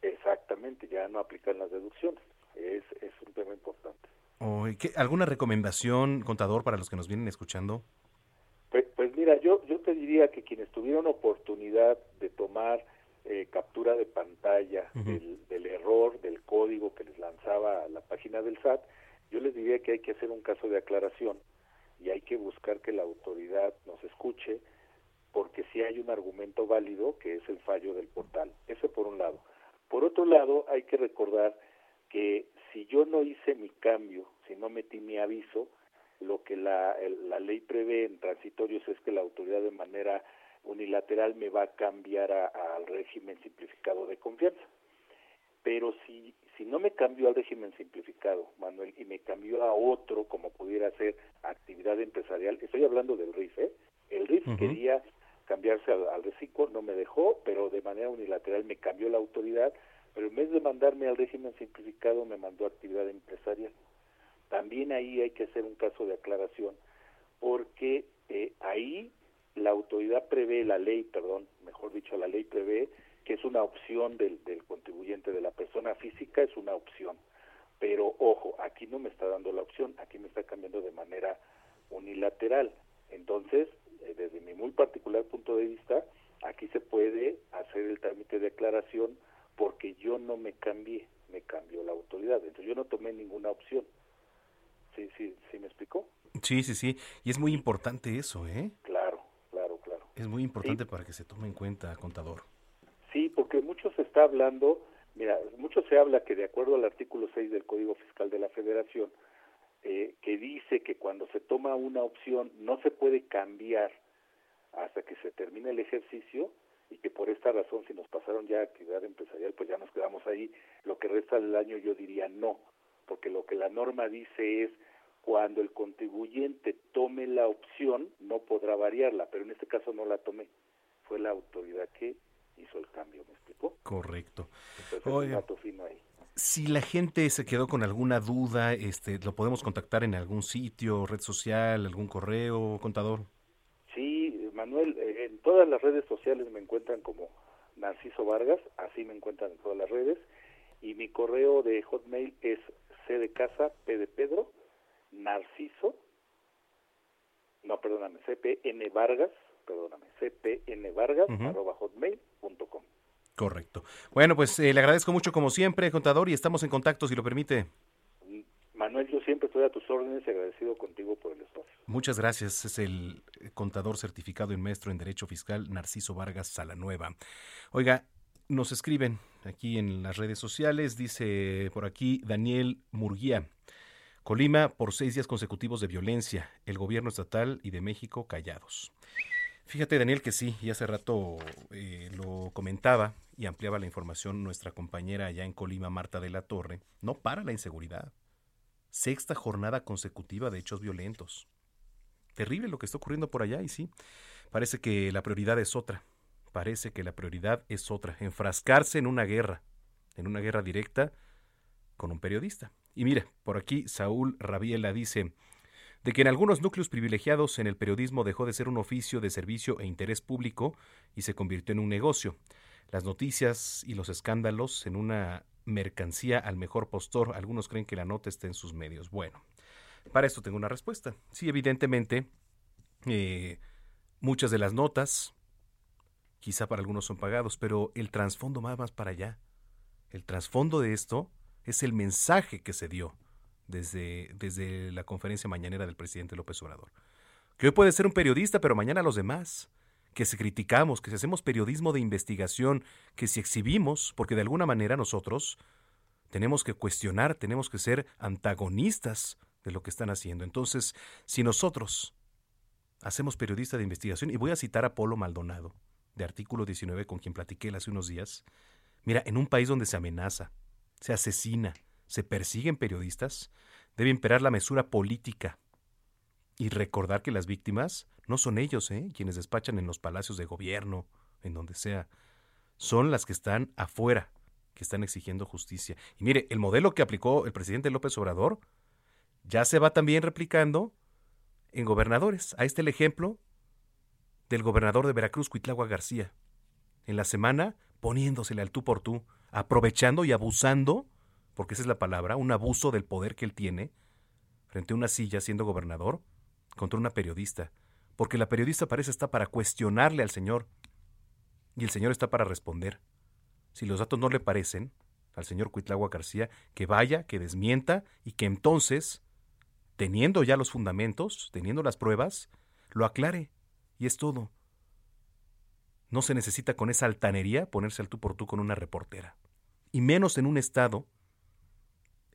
Exactamente, ya no aplican las deducciones es, es un tema importante. ¿Alguna recomendación, contador, para los que nos vienen escuchando? Pues, pues mira, yo, yo te diría que quienes tuvieron oportunidad de tomar eh, captura de pantalla del, del, error del código que les lanzaba la página del SAT, yo les diría que hay que hacer un caso de aclaración y hay que buscar que la autoridad nos escuche porque si hay un argumento válido que es el fallo del portal. Eso por un lado. Por otro lado, hay que recordar que si yo no hice mi cambio, si no metí mi aviso, lo que la, la ley prevé en transitorios es que la autoridad de manera unilateral me va a cambiar al régimen simplificado de confianza. Pero si, si no me cambió al régimen simplificado, Manuel, y me cambió a otro, como pudiera ser actividad empresarial, estoy hablando del RIF, ¿eh? El RIF quería cambiarse al, al reciclo, no me dejó, pero de manera unilateral me cambió la autoridad, pero en vez de mandarme al régimen simplificado me mandó actividad empresarial. También ahí hay que hacer un caso de aclaración, porque eh, ahí la autoridad prevé, la ley, perdón, mejor dicho, la ley prevé que es una opción del, del contribuyente, de la persona física, es una opción. Pero ojo, aquí no me está dando la opción, aquí me está cambiando de manera unilateral. Entonces, eh, desde mi muy particular punto de vista, aquí se puede hacer el trámite de aclaración porque yo no me cambié, me cambió la autoridad. Entonces yo no tomé ninguna opción. ¿Sí, sí, sí me explicó? Sí, sí, sí. Y es muy importante eso, ¿eh? Claro, claro, claro. Es muy importante para que se tome en cuenta, contador. Sí, porque mucho se está hablando, mira, mucho se habla que de acuerdo al artículo 6 del Código Fiscal de la Federación, eh, que dice que cuando se toma una opción no se puede cambiar hasta que se termine el ejercicio, y que por esta razón si nos pasaron ya a actividad empresarial pues ya nos quedamos ahí. Lo que resta del año yo diría no, porque lo que la norma dice es cuando el contribuyente tome la opción no podrá variarla, pero en este caso no la tomé. Fue la autoridad que hizo el cambio, ¿me explicó? Correcto. Entonces, un dato fino ahí. Si la gente se quedó con alguna duda, este, ¿lo podemos contactar en algún sitio, red social, algún correo, contador? Manuel, eh, en todas las redes sociales me encuentran como Narciso Vargas, así me encuentran en todas las redes, y mi correo de Hotmail es C de casa, P de Pedro, Narciso, no, perdóname, CPN Vargas, perdóname, CPN Vargas, Ujú. arroba hotmail.com. Correcto. Bueno, pues eh, le agradezco mucho como siempre, contador, y estamos en contacto si lo permite. Manuel, yo siempre estoy a tus órdenes y agradecido contigo por el espacio. Muchas gracias. Es el contador certificado y maestro en Derecho Fiscal, Narciso Vargas Salanueva. Oiga, nos escriben aquí en las redes sociales, dice por aquí Daniel Murguía. Colima por seis días consecutivos de violencia, el gobierno estatal y de México callados. Fíjate, Daniel, que sí, y hace rato eh, lo comentaba y ampliaba la información nuestra compañera allá en Colima, Marta de la Torre. No para la inseguridad. Sexta jornada consecutiva de hechos violentos. Terrible lo que está ocurriendo por allá y sí, parece que la prioridad es otra. Parece que la prioridad es otra, enfrascarse en una guerra, en una guerra directa con un periodista. Y mira, por aquí Saúl Rabiela dice de que en algunos núcleos privilegiados en el periodismo dejó de ser un oficio de servicio e interés público y se convirtió en un negocio. Las noticias y los escándalos en una mercancía al mejor postor. Algunos creen que la nota está en sus medios. Bueno, para esto tengo una respuesta. Sí, evidentemente, eh, muchas de las notas, quizá para algunos son pagados, pero el trasfondo va más para allá. El trasfondo de esto es el mensaje que se dio desde, desde la conferencia mañanera del presidente López Obrador. Que hoy puede ser un periodista, pero mañana los demás. Que si criticamos, que si hacemos periodismo de investigación, que si exhibimos, porque de alguna manera nosotros tenemos que cuestionar, tenemos que ser antagonistas de lo que están haciendo. Entonces, si nosotros hacemos periodista de investigación, y voy a citar a Polo Maldonado, de artículo 19, con quien platiqué hace unos días, mira, en un país donde se amenaza, se asesina, se persiguen periodistas, debe imperar la mesura política y recordar que las víctimas no son ellos, ¿eh? quienes despachan en los palacios de gobierno, en donde sea, son las que están afuera, que están exigiendo justicia. Y mire, el modelo que aplicó el presidente López Obrador ya se va también replicando en gobernadores. Ahí está el ejemplo del gobernador de Veracruz, Cuitlagua García. En la semana poniéndosele al tú por tú, aprovechando y abusando, porque esa es la palabra, un abuso del poder que él tiene, frente a una silla siendo gobernador, contra una periodista. Porque la periodista parece está para cuestionarle al señor, y el señor está para responder. Si los datos no le parecen al señor Cuitlagua García, que vaya, que desmienta y que entonces, teniendo ya los fundamentos, teniendo las pruebas, lo aclare. Y es todo. No se necesita con esa altanería ponerse al tú por tú con una reportera. Y menos en un estado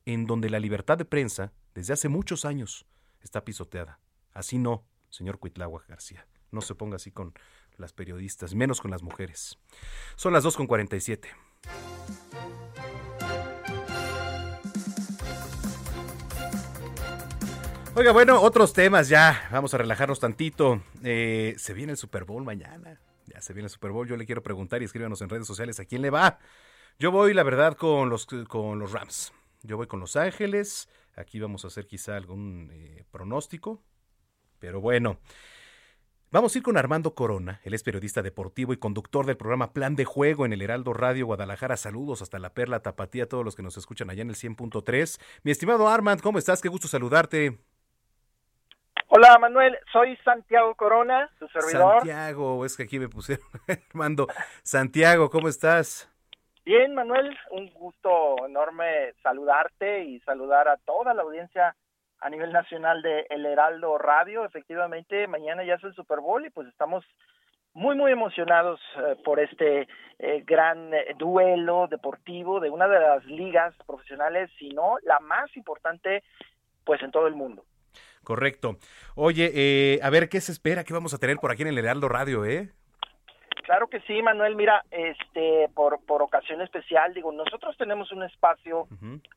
en donde la libertad de prensa, desde hace muchos años, está pisoteada. Así no, señor Cuitlagua García. No se ponga así con las periodistas, menos con las mujeres. Son las 2.47. Oiga, bueno, otros temas ya. Vamos a relajarnos tantito. Eh, se viene el Super Bowl mañana. Ya se viene el Super Bowl. Yo le quiero preguntar y escríbanos en redes sociales a quién le va. Yo voy, la verdad, con los, con los Rams. Yo voy con Los Ángeles. Aquí vamos a hacer quizá algún eh, pronóstico. Pero bueno. Vamos a ir con Armando Corona, él es periodista deportivo y conductor del programa Plan de Juego en el Heraldo Radio Guadalajara. Saludos hasta la Perla Tapatía a todos los que nos escuchan allá en el 100.3. Mi estimado Armand, ¿cómo estás? Qué gusto saludarte. Hola Manuel, soy Santiago Corona, tu servidor. Santiago, es que aquí me pusieron Armando. Santiago, ¿cómo estás? Bien, Manuel, un gusto enorme saludarte y saludar a toda la audiencia a nivel nacional de El Heraldo Radio. Efectivamente, mañana ya es el Super Bowl y pues estamos muy, muy emocionados eh, por este eh, gran eh, duelo deportivo de una de las ligas profesionales, si no la más importante, pues en todo el mundo. Correcto. Oye, a ver, ¿qué se espera? ¿Qué vamos a tener por aquí en el Heraldo Radio, eh? Claro que sí, Manuel. Mira, este, por, por ocasión especial, digo, nosotros tenemos un espacio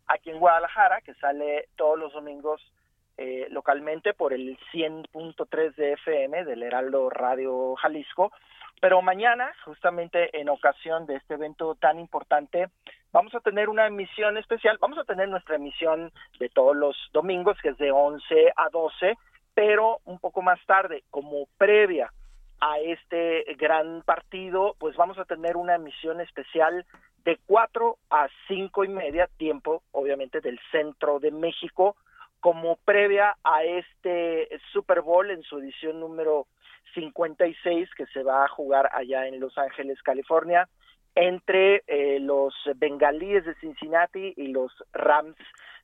aquí en Guadalajara que sale todos los domingos eh, localmente por el 100.3 de FM del Heraldo Radio Jalisco. Pero mañana, justamente en ocasión de este evento tan importante, vamos a tener una emisión especial. Vamos a tener nuestra emisión de todos los domingos, que es de 11 a 12, pero un poco más tarde, como previa a este gran partido, pues vamos a tener una emisión especial de 4 a 5 y media, tiempo obviamente del centro de México, como previa a este Super Bowl en su edición número 56 que se va a jugar allá en Los Ángeles, California, entre eh, los bengalíes de Cincinnati y los Rams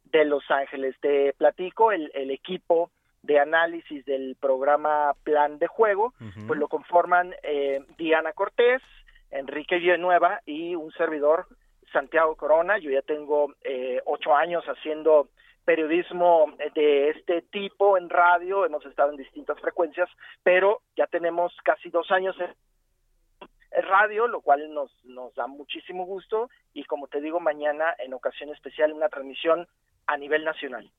de Los Ángeles. Te platico, el, el equipo de análisis del programa Plan de Juego, pues lo conforman eh, Diana Cortés, Enrique Villanueva y un servidor, Santiago Corona. Yo ya tengo eh, ocho años haciendo periodismo de este tipo en radio, hemos estado en distintas frecuencias, pero ya tenemos casi dos años en radio, lo cual nos, nos da muchísimo gusto y como te digo, mañana en ocasión especial una transmisión a nivel nacional.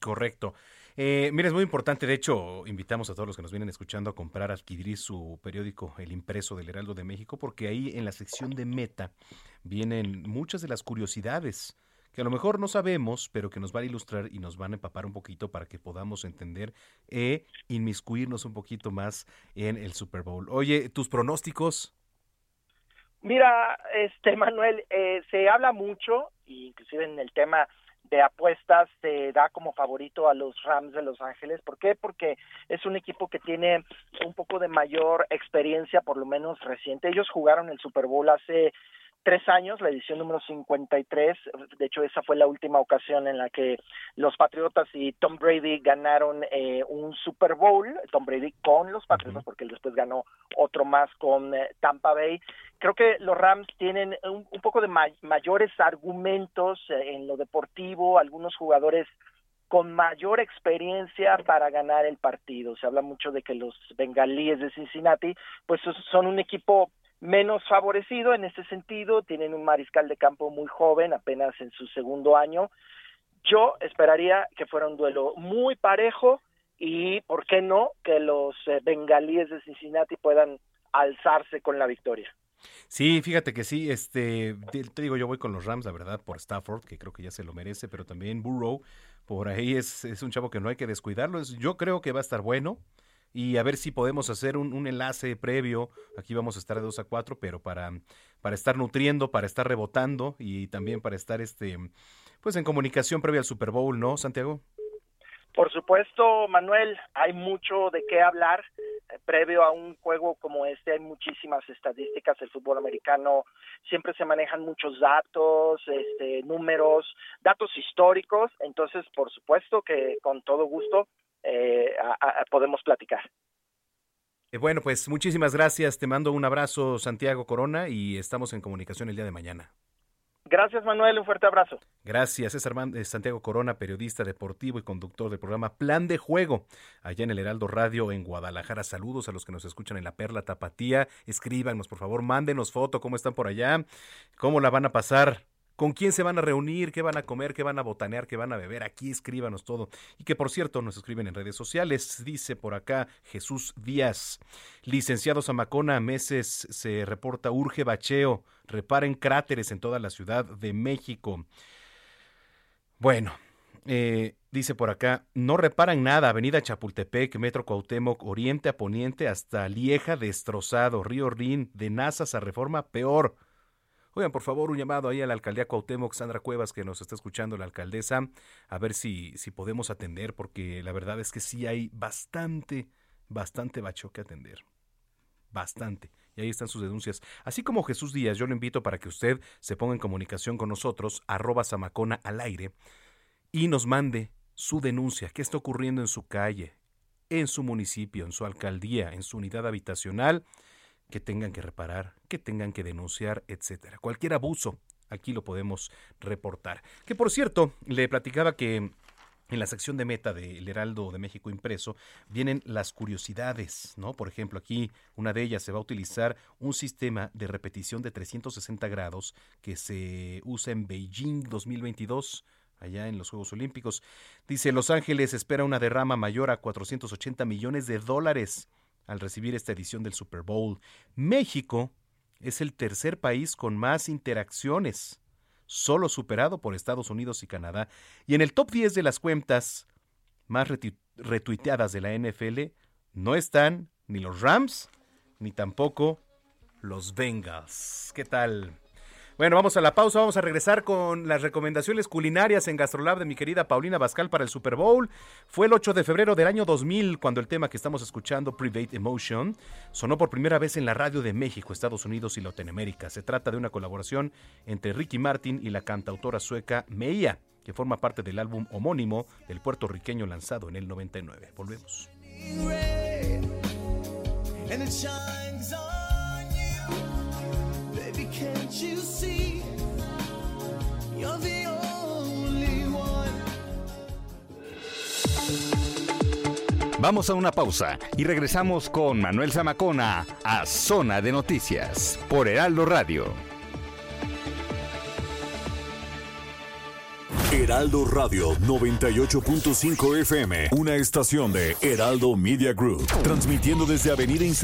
Correcto. Eh, mira, es muy importante, de hecho, invitamos a todos los que nos vienen escuchando a comprar, adquirir su periódico, el impreso del Heraldo de México, porque ahí en la sección de meta vienen muchas de las curiosidades que a lo mejor no sabemos, pero que nos van a ilustrar y nos van a empapar un poquito para que podamos entender e inmiscuirnos un poquito más en el Super Bowl. Oye, ¿tus pronósticos? Mira, este Manuel, eh, se habla mucho, inclusive en el tema de apuestas se da como favorito a los Rams de Los Ángeles. ¿Por qué? Porque es un equipo que tiene un poco de mayor experiencia, por lo menos reciente. Ellos jugaron el Super Bowl hace tres años, la edición número 53. De hecho, esa fue la última ocasión en la que los Patriotas y Tom Brady ganaron eh, un Super Bowl. Tom Brady con los Patriotas, porque él después ganó otro más con eh, Tampa Bay. Creo que los Rams tienen un, poco de mayores argumentos eh, en lo deportivo, algunos jugadores con mayor experiencia para ganar el partido. Se habla mucho de que los bengalíes de Cincinnati, pues son un equipo menos favorecido en ese sentido, tienen un mariscal de campo muy joven, apenas en su segundo año. Yo esperaría que fuera un duelo muy parejo y, ¿por qué no?, que los eh, bengalíes de Cincinnati puedan alzarse con la victoria. Sí, fíjate que sí, este, te digo, yo voy con los Rams, la verdad, por Stafford, que creo que ya se lo merece, pero también Burrow, por ahí es, es un chavo que no hay que descuidarlo, yo creo que va a estar bueno, y a ver si podemos hacer un, enlace previo. Aquí vamos a estar de 2 a 4, pero para, para estar nutriendo, para estar rebotando y también para estar este pues en comunicación previa al Super Bowl, ¿no, Santiago? Por supuesto, Manuel, hay mucho de qué hablar. Eh, previo a un juego como este hay muchísimas estadísticas del fútbol americano, siempre se manejan muchos datos, este, números, datos históricos, entonces por supuesto que con todo gusto eh, podemos platicar. Eh, bueno, pues muchísimas gracias. Te mando un abrazo, Santiago Corona, y estamos en comunicación el día de mañana. Gracias, Manuel. Un fuerte abrazo. Gracias. Es eh, Santiago Corona, periodista deportivo y conductor del programa Plan de Juego, allá en el Heraldo Radio en Guadalajara. Saludos a los que nos escuchan en la Perla Tapatía. Escríbanos, por favor, mándenos foto, cómo están por allá, cómo la van a pasar con quién se van a reunir, qué van a comer, qué van a botanear, qué van a beber. Aquí escríbanos todo. Y que por cierto nos escriben en redes sociales. Dice por acá Jesús Díaz. Licenciado Zamacona, meses se reporta urge bacheo. Reparen cráteres en toda la Ciudad de México. Bueno, eh, dice por acá, no reparan nada, Avenida Chapultepec, Metro Cuauhtémoc, Oriente a Poniente hasta Lieja destrozado, Río Rin, de Nazas a Reforma, peor. Oigan, por favor, un llamado ahí a la alcaldía Cuauhtémoc, Sandra Cuevas, que nos está escuchando la alcaldesa, a ver si, si podemos atender, porque la verdad es que sí hay bastante, bastante bacho que atender. Bastante. Y ahí están sus denuncias. Así como Jesús Díaz, yo lo invito para que usted se ponga en comunicación con nosotros, arroba Samacona al aire, y nos mande su denuncia, qué está ocurriendo en su calle, en su municipio, en su alcaldía, en su unidad habitacional que tengan que reparar, que tengan que denunciar, etcétera. Cualquier abuso, aquí lo podemos reportar. Que por cierto, le platicaba que en la sección de meta del Heraldo de México impreso vienen las curiosidades, ¿no? Por ejemplo, aquí una de ellas se va a utilizar un sistema de repetición de 360 grados que se usa en Beijing 2022 allá en los Juegos Olímpicos. Dice, Los Ángeles espera una derrama mayor a 480 millones de dólares al recibir esta edición del Super Bowl. México es el tercer país con más interacciones solo superado por Estados Unidos y Canadá. Y en el top 10 de las cuentas más retuiteadas de la NFL no están ni los Rams ni tampoco los Bengals. ¿Qué tal? Bueno, vamos a la pausa, vamos a regresar con las recomendaciones culinarias en Gastrolab de mi querida Paulina Bascal para el Super Bowl. Fue el 8 de febrero del año 2000 cuando el tema que estamos escuchando, Private Emotion, sonó por primera vez en la radio de México, Estados Unidos y Latinoamérica. Se trata de una colaboración entre Ricky Martin y la cantautora sueca Meia, que forma parte del álbum homónimo del puertorriqueño lanzado en el 99. Volvemos. Vamos a una pausa y regresamos con Manuel Zamacona a Zona de Noticias por Heraldo Radio. Heraldo Radio 98.5 FM, una estación de Heraldo Media Group, transmitiendo desde Avenida Insurgente.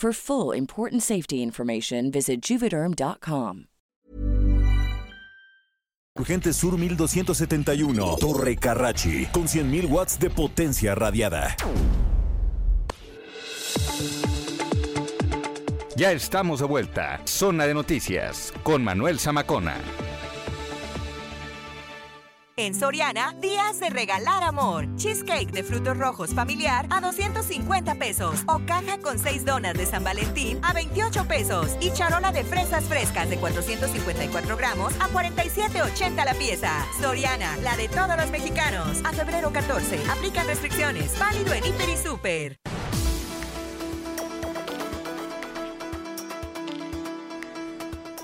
For full important safety information, visit juvederm.com. Urgente Sur 1271, Torre Carrachi, con 100.000 watts de potencia radiada. Ya estamos de vuelta. Zona de noticias con Manuel Zamacona. En Soriana, días de regalar amor. Cheesecake de frutos rojos familiar a 250 pesos. O caja con 6 donas de San Valentín a 28 pesos. Y charola de fresas frescas de 454 gramos a 47,80 la pieza. Soriana, la de todos los mexicanos. A febrero 14. Aplican restricciones. Válido en Hiper y Super.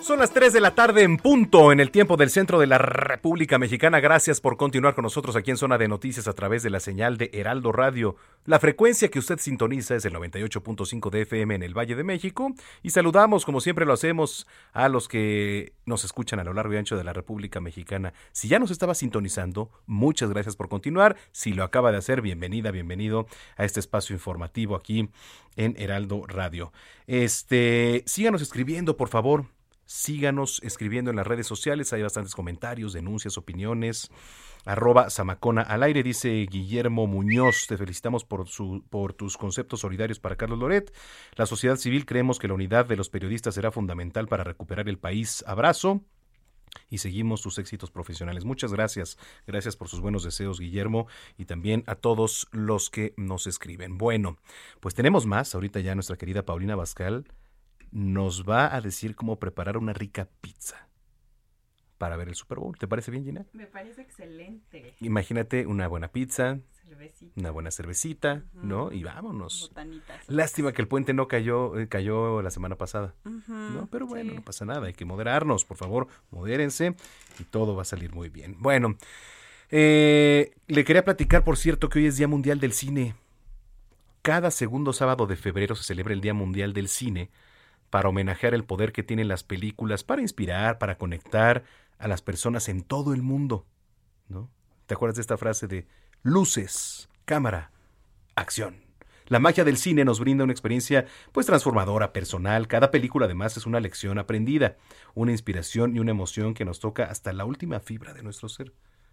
Son las 3 de la tarde en punto en el tiempo del centro de la República Mexicana. Gracias por continuar con nosotros aquí en Zona de Noticias a través de la señal de Heraldo Radio. La frecuencia que usted sintoniza es el 98.5 de FM en el Valle de México. Y saludamos, como siempre lo hacemos, a los que nos escuchan a lo largo y ancho de la República Mexicana. Si ya nos estaba sintonizando, muchas gracias por continuar. Si lo acaba de hacer, bienvenida, bienvenido a este espacio informativo aquí en Heraldo Radio. Este, síganos escribiendo, por favor Síganos escribiendo en las redes sociales, hay bastantes comentarios, denuncias, opiniones. Arroba Zamacona al aire, dice Guillermo Muñoz. Te felicitamos por, su, por tus conceptos solidarios para Carlos Loret. La sociedad civil creemos que la unidad de los periodistas será fundamental para recuperar el país. Abrazo y seguimos sus éxitos profesionales. Muchas gracias, gracias por sus buenos deseos, Guillermo, y también a todos los que nos escriben. Bueno, pues tenemos más. Ahorita ya nuestra querida Paulina Bascal nos va a decir cómo preparar una rica pizza para ver el Super Bowl. ¿Te parece bien, Gina? Me parece excelente. Imagínate una buena pizza, una buena cervecita, ¿no? Y vámonos. Lástima que el puente no cayó, eh, cayó la semana pasada, ¿no? Pero bueno, no pasa nada, hay que moderarnos, por favor, modérense y todo va a salir muy bien. Bueno, eh, le quería platicar, por cierto, que hoy es Día Mundial del Cine. Cada segundo sábado de febrero se celebra el Día Mundial del Cine para homenajear el poder que tienen las películas, para inspirar, para conectar a las personas en todo el mundo. ¿no? ¿Te acuerdas de esta frase de luces, cámara, acción? La magia del cine nos brinda una experiencia pues transformadora, personal. Cada película además es una lección aprendida, una inspiración y una emoción que nos toca hasta la última fibra de nuestro ser.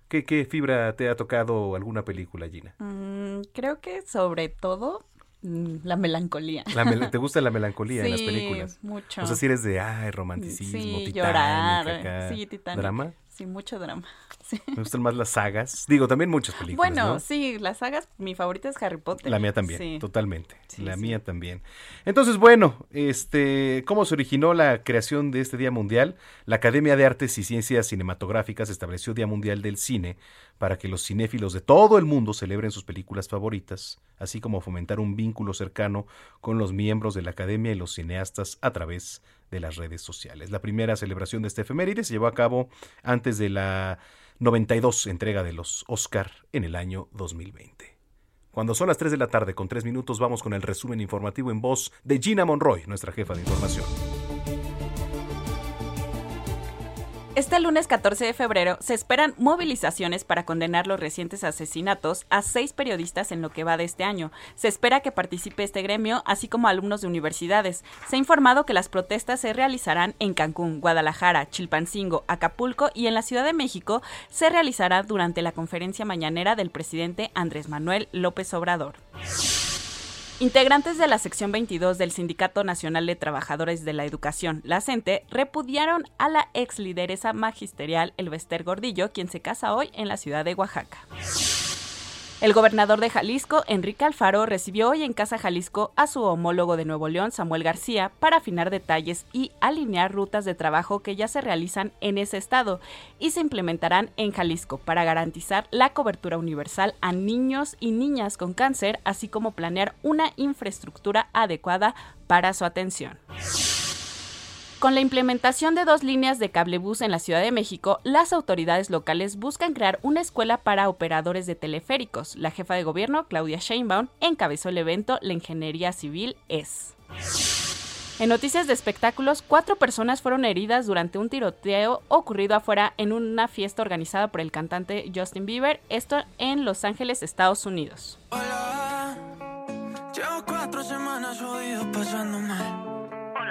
¿Qué, qué fibra te ha tocado alguna película, Gina? Mm, creo que sobre todo la melancolía. La ¿Te gusta la melancolía en las películas? mucho. O sea, si eres de, ay, romanticismo, Sí, Titanic, llorar. acá. Sí, Titanic. ¿Drama? Sí, mucho drama. Sí. Me gustan más las sagas. Digo, también muchas películas, Bueno, ¿no? sí, las sagas, mi favorita es Harry Potter. La mía también, Sí. totalmente. la mía también. Entonces, bueno, este, ¿cómo se originó la creación de este Día Mundial? La Academia de Artes y Ciencias Cinematográficas estableció Día Mundial del Cine para que los cinéfilos de todo el mundo celebren sus películas favoritas, así como fomentar un vínculo cercano con los miembros de la Academia y los cineastas a través de las redes sociales. La primera celebración de este efeméride se llevó a cabo antes de la 92 entrega de los Oscar en el año 2020. Cuando son las 3 de la tarde con 3 minutos vamos con el resumen informativo en voz de Gina Monroy, nuestra jefa de información. Este lunes 14 de febrero se esperan movilizaciones para condenar los recientes asesinatos a seis periodistas en lo que va de este año. Se espera que participe este gremio, así como alumnos de universidades. Se ha informado que las protestas se realizarán en Cancún, Guadalajara, Chilpancingo, Acapulco y en la Ciudad de México se realizará durante la conferencia mañanera del presidente Andrés Manuel López Obrador. Integrantes de la sección 22 del Sindicato Nacional de Trabajadores de la Educación, la CENTE, repudiaron a la ex lideresa magisterial Elvester Gordillo, quien se casa hoy en la ciudad de Oaxaca. El gobernador de Jalisco, Enrique Alfaro, recibió hoy en Casa Jalisco a su homólogo de Nuevo León, Samuel García, para afinar detalles y alinear rutas de trabajo que ya se realizan en ese estado y se implementarán en Jalisco para garantizar la cobertura universal a niños y niñas con cáncer, así como planear una infraestructura adecuada para su atención. Con la implementación de dos líneas de cablebús en la Ciudad de México, las autoridades locales buscan crear una escuela para operadores de teleféricos. La jefa de gobierno, Claudia Sheinbaum, encabezó el evento La Ingeniería Civil es. En noticias de espectáculos, cuatro personas fueron heridas durante un tiroteo ocurrido afuera en una fiesta organizada por el cantante Justin Bieber, esto en Los Ángeles, Estados Unidos. Llevo cuatro semanas jodido pasando mal.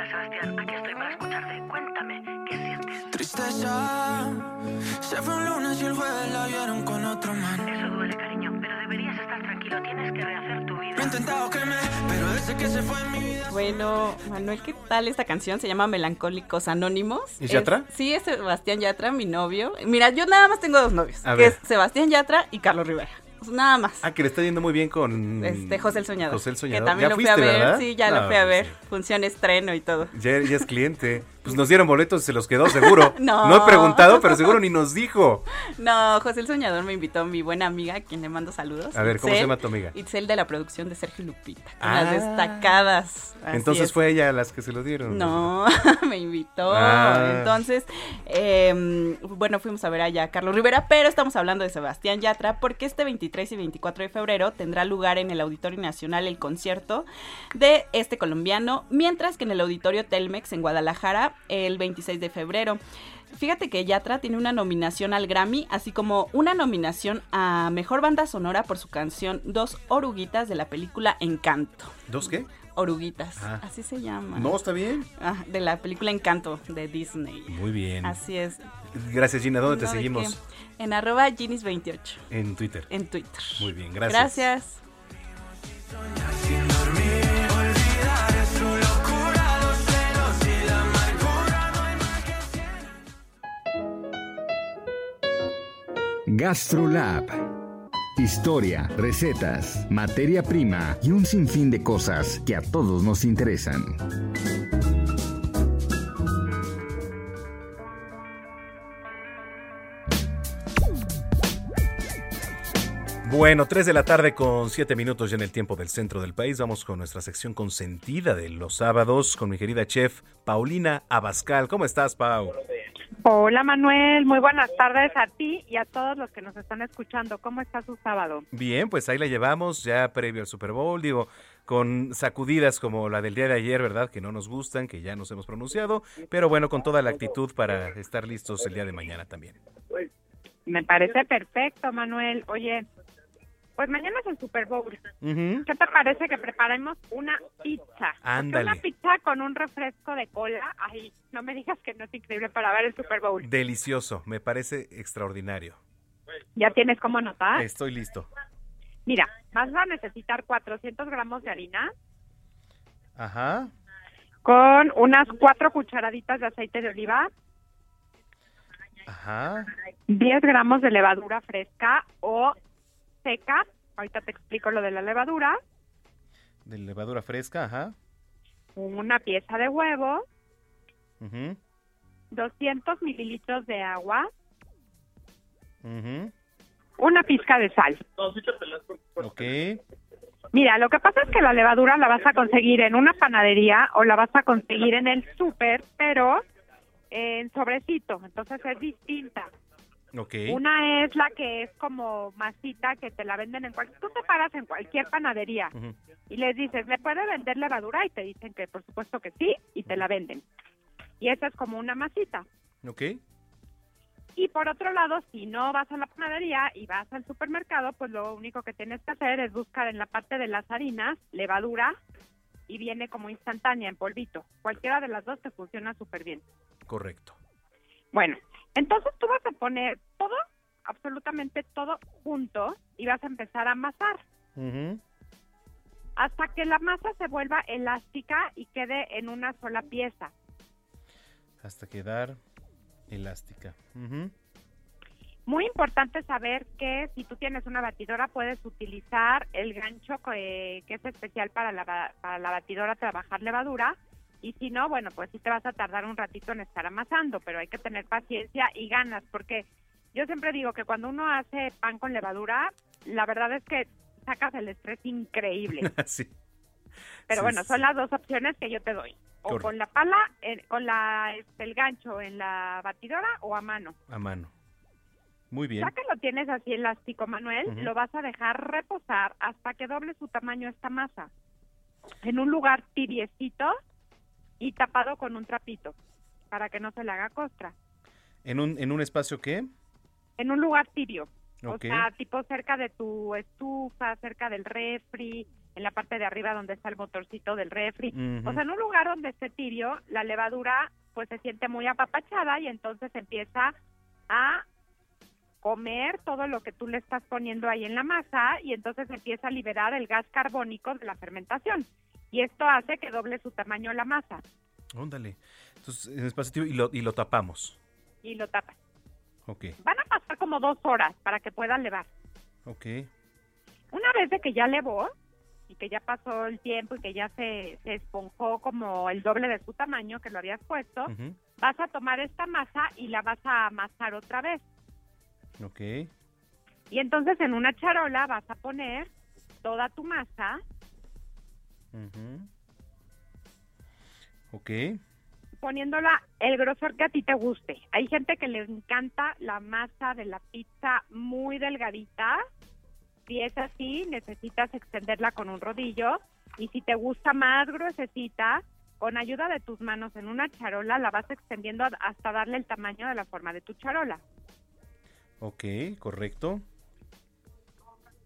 Hola Sebastián, aquí estoy para escucharte. Cuéntame, ¿qué sientes? Tristeza. Se fue un lunes y el jueves la vieron con otro man. Eso duele, cariño, pero deberías estar tranquilo. Tienes que rehacer tu vida. He intentado que me, pero desde que se fue mi vida. Bueno, Manuel, ¿qué tal esta canción? Se llama Melancólicos Anónimos. ¿Es Yatra? sí, es Sebastián Yatra, mi novio. Mira, yo nada más tengo dos novios, A que ver. es Sebastián Yatra y Carlos Rivera. Pues nada más. Ah, que le está yendo muy bien con Este, José el Soñador. José el Soñador. Que también ¿Ya lo fui fuiste, a ver. verdad? Sí, ya No, lo fui a pues ver. Función estreno y todo. Ya, ya es cliente. Pues nos dieron boletos y se los quedó seguro. No. he preguntado, pero seguro ni nos dijo. No, José el Soñador me invitó mi buena amiga, a quien le mando saludos. A ver, ¿cómo se llama tu amiga? Itzel de la producción de Sergio Lupita. con Ah. Las destacadas. Así Entonces es. fue ella las que se lo dieron. No, me invitó. Ah. Entonces, eh, bueno, fuimos a ver allá a Carlos Rivera, pero estamos hablando de Sebastián Yatra porque este 23 y 24 de febrero tendrá lugar en el Auditorio Nacional el concierto de este colombiano, mientras que en el Auditorio Telmex en Guadalajara el 26 de febrero. Fíjate que Yatra tiene una nominación al Grammy, así como una nominación a Mejor Banda Sonora por su canción Dos Oruguitas de la película Encanto. ¿Dos qué? Oruguitas, Ah. así se llama. No, está bien. Ah, de la película Encanto de Disney. Muy bien. Así es. Gracias, Gina. ¿Dónde te No, ¿de seguimos? En arroba Ginis28. En Twitter. En Twitter. Muy bien, gracias. Gracias. GastroLab. Historia, recetas, materia prima y un sinfín de cosas que a todos nos interesan. Bueno, 3 de la tarde con 7 minutos ya en el tiempo del centro del país. Vamos con nuestra sección consentida de los sábados con mi querida chef Paulina Abascal. ¿Cómo estás, Pau? Hola Manuel, muy buenas tardes a ti y a todos los que nos están escuchando. ¿Cómo está su sábado? Bien, pues ahí la llevamos ya previo al Super Bowl. Digo, con sacudidas como la del día de ayer, ¿verdad? Que no nos gustan, que ya nos hemos pronunciado, pero bueno, con toda la actitud para estar listos el día de mañana también. Me parece perfecto, Manuel. Oye, pues mañana es el Super Bowl. Ujú. ¿Qué te parece que preparemos una pizza? Ándale. Una pizza con un refresco de cola. Ay, no me digas que no es increíble para ver el Super Bowl. Delicioso, me parece extraordinario. ¿Ya tienes cómo anotar? Estoy listo. Mira, vas a necesitar 400 gramos de harina Ajá. con unas cuatro cucharaditas de aceite de oliva, Ajá. 10 gramos de levadura fresca o seca. Ahorita te explico lo de la levadura. De levadura fresca, ajá. Una pieza de huevo, Ujú, 200 mililitros de agua, ujú. una pizca de sal. Ok. Mira, lo que pasa es que la levadura la vas a conseguir en una panadería o la vas a conseguir en el súper, pero en sobrecito, entonces es distinta. Ok. Una es la que es como masita que te la venden en cualquier... Tú te paras en cualquier panadería y les dices, ¿me puede vender levadura? Y te dicen que por supuesto que sí y te la venden. Y esa es como una masita. Ok. Y por otro lado, si no vas a la panadería y vas al supermercado, pues lo único que tienes que hacer es buscar en la parte de las harinas levadura y viene como instantánea en polvito. Cualquiera de las dos te funciona súper bien. Correcto. Bueno, entonces tú vas a poner todo, absolutamente todo junto y vas a empezar a amasar Ujú. hasta que la masa se vuelva elástica y quede en una sola pieza. Hasta quedar elástica. Ujú. Muy importante saber que si tú tienes una batidora puedes utilizar el gancho que, que es especial para la, para la batidora trabajar levadura y si no, bueno, pues sí te vas a tardar un ratito en estar amasando, pero hay que tener paciencia y ganas porque yo siempre digo que cuando uno hace pan con levadura, la verdad es que sacas el estrés increíble. sí. Pero Sí, bueno, sí. son las dos opciones que yo te doy. O Correcto. con la pala, con la este, el gancho en la batidora o a mano. A mano. Muy bien. Ya que lo tienes así elástico, Manuel, lo vas a dejar reposar hasta que doble su tamaño esta masa. En un lugar tibiecito y tapado con un trapito para que no se le haga costra. ¿En un, en un espacio qué? En un lugar tibio. O sea, tipo cerca de tu estufa, cerca del refri, en la parte de arriba donde está el motorcito del refri. O sea, en un lugar donde esté tibio, la levadura pues se siente muy apapachada y entonces empieza a comer todo lo que tú le estás poniendo ahí en la masa y entonces empieza a liberar el gas carbónico de la fermentación. Y esto hace que doble su tamaño la masa Óndale. Entonces, en espacio y lo, y lo tapamos. y lo tapas. Ok. Van a pasar como dos horas para que pueda levar. Ok. Una vez de que ya levó y que ya pasó el tiempo y que ya se, se esponjó como el doble de su tamaño que lo habías puesto, vas a tomar esta masa y la vas a amasar otra vez. Ok. Y entonces en una charola vas a poner toda tu masa, Ujú. Ok. poniéndola el grosor que a ti te guste. Hay gente que les encanta la masa de la pizza muy delgadita. Si es así, necesitas extenderla con un rodillo. Y si te gusta más gruesecita, con ayuda de tus manos en una charola, la vas extendiendo hasta darle el tamaño de la forma de tu charola. Ok, correcto.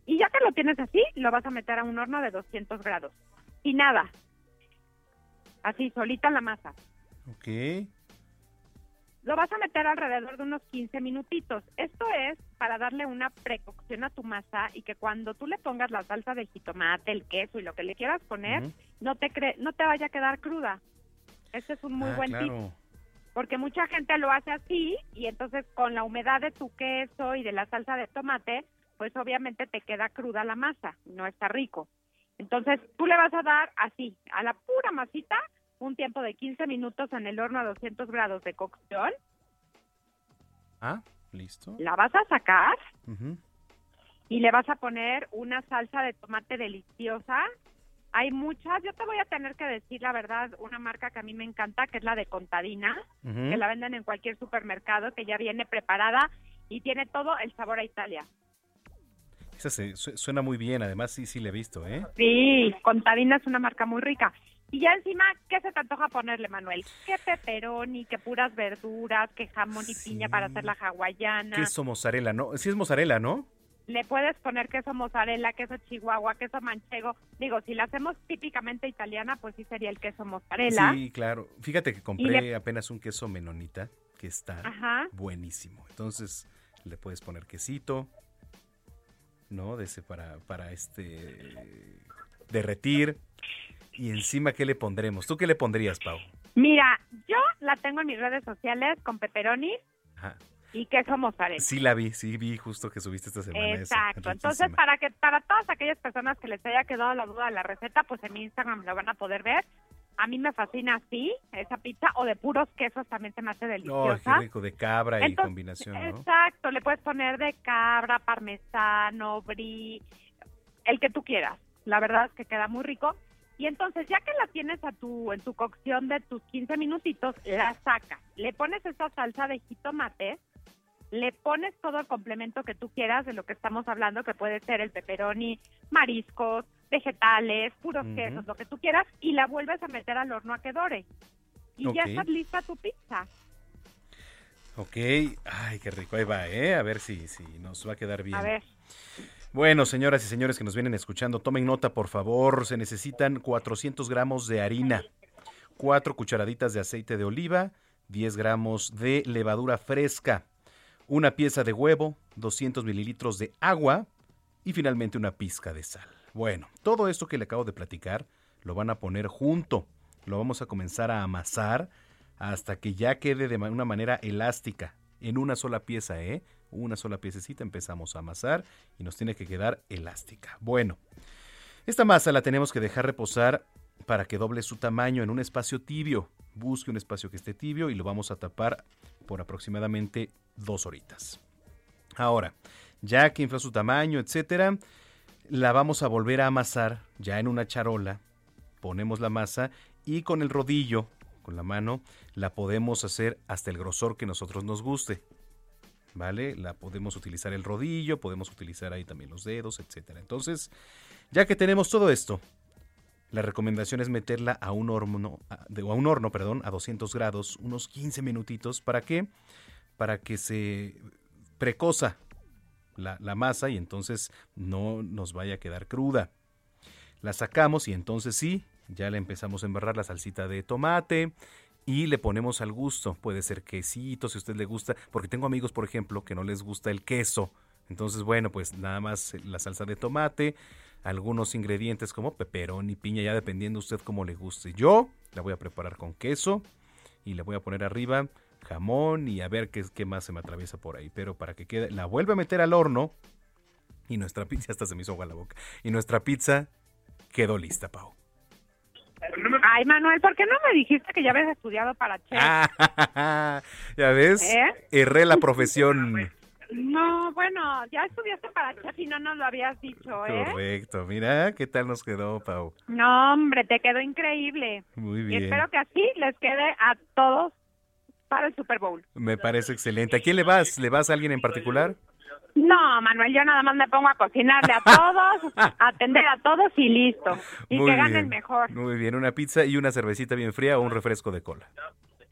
Y ya que lo tienes así, lo vas a meter a un horno de 200 grados. Y nada. Así, solita la masa. Ok. Lo vas a meter alrededor de unos 15 minutitos. Esto es para darle una precocción a tu masa y que cuando tú le pongas la salsa de jitomate, el queso y lo que le quieras poner, no te cre- no te vaya a quedar cruda. Este es un muy Ah, buen tip. Porque mucha gente lo hace así y entonces con la humedad de tu queso y de la salsa de tomate, pues obviamente te queda cruda la masa, no está rico. Entonces tú le vas a dar así, a la pura masita, un tiempo de 15 minutos en el horno a 200 grados de cocción, Ah, listo. la vas a sacar y le vas a poner una salsa de tomate deliciosa. Hay muchas, yo te voy a tener que decir la verdad, una marca que a mí me encanta, que es la de Contadina, que la venden en cualquier supermercado, que ya viene preparada y tiene todo el sabor a Italia. Esa se- su- suena muy bien, además sí, sí le he visto, ¿eh? Sí, Contadina es una marca muy rica. Y ya encima, ¿qué se te antoja ponerle, Manuel? ¿Qué pepperoni, qué puras verduras, qué jamón y piña para hacer la hawaiana? Queso mozzarella, ¿no? Sí es mozzarella, ¿no? Le puedes poner queso mozzarella, queso chihuahua, queso manchego. Digo, si la hacemos típicamente italiana, pues sí sería el queso mozzarella. Sí, claro. Fíjate que compré le- apenas un queso menonita que está Ajá. buenísimo. Entonces le puedes poner quesito, ¿no? De ese para, para este derretir. Y encima, ¿qué le pondremos? ¿Tú qué le pondrías, Pau? Mira, yo la tengo en mis redes sociales con pepperoni Ajá. y queso mozzarella. Sí la vi, sí vi justo que subiste esta semana. Exacto. Entonces, para que para todas aquellas personas que les haya quedado la duda de la receta, pues en mi Instagram lo van a poder ver. A mí me fascina así, esa pizza, o de puros quesos también se me hace deliciosa. qué rico, de cabra y combinación, ¿no? Exacto, le puedes poner de cabra, parmesano, brie, el que tú quieras. La verdad es que queda muy rico. Y entonces, ya que la tienes a tu, en tu cocción de tus 15 minutitos, la sacas. Le pones esa salsa de jitomate, le pones todo el complemento que tú quieras de lo que estamos hablando, que puede ser el pepperoni, mariscos, vegetales, puros quesos, lo que tú quieras, y la vuelves a meter al horno a que dore. Y ya Ok. está lista tu pizza. Ok, ay, qué rico, ahí va, ¿eh? A ver si, si nos va a quedar bien. A ver. Bueno, señoras y señores que nos vienen escuchando, tomen nota, por favor. Se necesitan 400 gramos de harina, 4 cucharaditas de aceite de oliva, 10 gramos de levadura fresca, una pieza de huevo, 200 mililitros de agua y finalmente una pizca de sal. Bueno, todo esto que le acabo de platicar lo van a poner junto. Lo vamos a comenzar a amasar hasta que ya quede de una manera elástica, en una sola pieza, ¿eh? Una sola piececita empezamos a amasar y nos tiene que quedar elástica. Bueno, esta masa la tenemos que dejar reposar para que doble su tamaño en un espacio tibio. Busque un espacio que esté tibio y lo vamos a tapar por aproximadamente dos horitas. Ahora, ya que infló su tamaño, etcétera, la vamos a volver a amasar ya en una charola. Ponemos la masa y con el rodillo, con la mano, la podemos hacer hasta el grosor que nosotros nos guste. ¿Vale? La podemos utilizar el rodillo, podemos utilizar ahí también los dedos, etcétera. Entonces, ya que tenemos todo esto, la recomendación es meterla a un horno, a, a un horno, perdón, a 200 grados, unos 15 minutitos. ¿Para qué? Para que se precoza la, masa y entonces no nos vaya a quedar cruda. La sacamos y entonces sí, ya le empezamos a embarrar la salsita de tomate y le ponemos al gusto. Puede ser quesito si a usted le gusta, porque tengo amigos, por ejemplo, que no les gusta el queso. Entonces, bueno, pues nada más la salsa de tomate, algunos ingredientes como peperón y piña, ya dependiendo usted cómo le guste. Yo la voy a preparar con queso y le voy a poner arriba jamón y a ver qué, qué más se me atraviesa por ahí. Pero para que quede, la vuelve a meter al horno y nuestra pizza, hasta se me hizo agua la boca. Y nuestra pizza quedó lista, Pau. Ay, Manuel, ¿por qué no me dijiste que ya habías estudiado para chef? Ah, ya ves, ¿Eh? erré la profesión. No, bueno, ya estudiaste para chef y no nos lo habías dicho, ¿eh? Correcto, mira, ¿qué tal nos quedó, Pau? No, hombre, te quedó increíble. Muy Y bien. espero que así les quede a todos para el Super Bowl. Me parece excelente. ¿A quién le vas? ¿Le vas a alguien en particular? No, Manuel, yo nada más me pongo a cocinarle a todos, a atender a todos y listo. Y Muy que gane bien. el mejor. Muy bien, una pizza y una cervecita bien fría o un refresco de cola.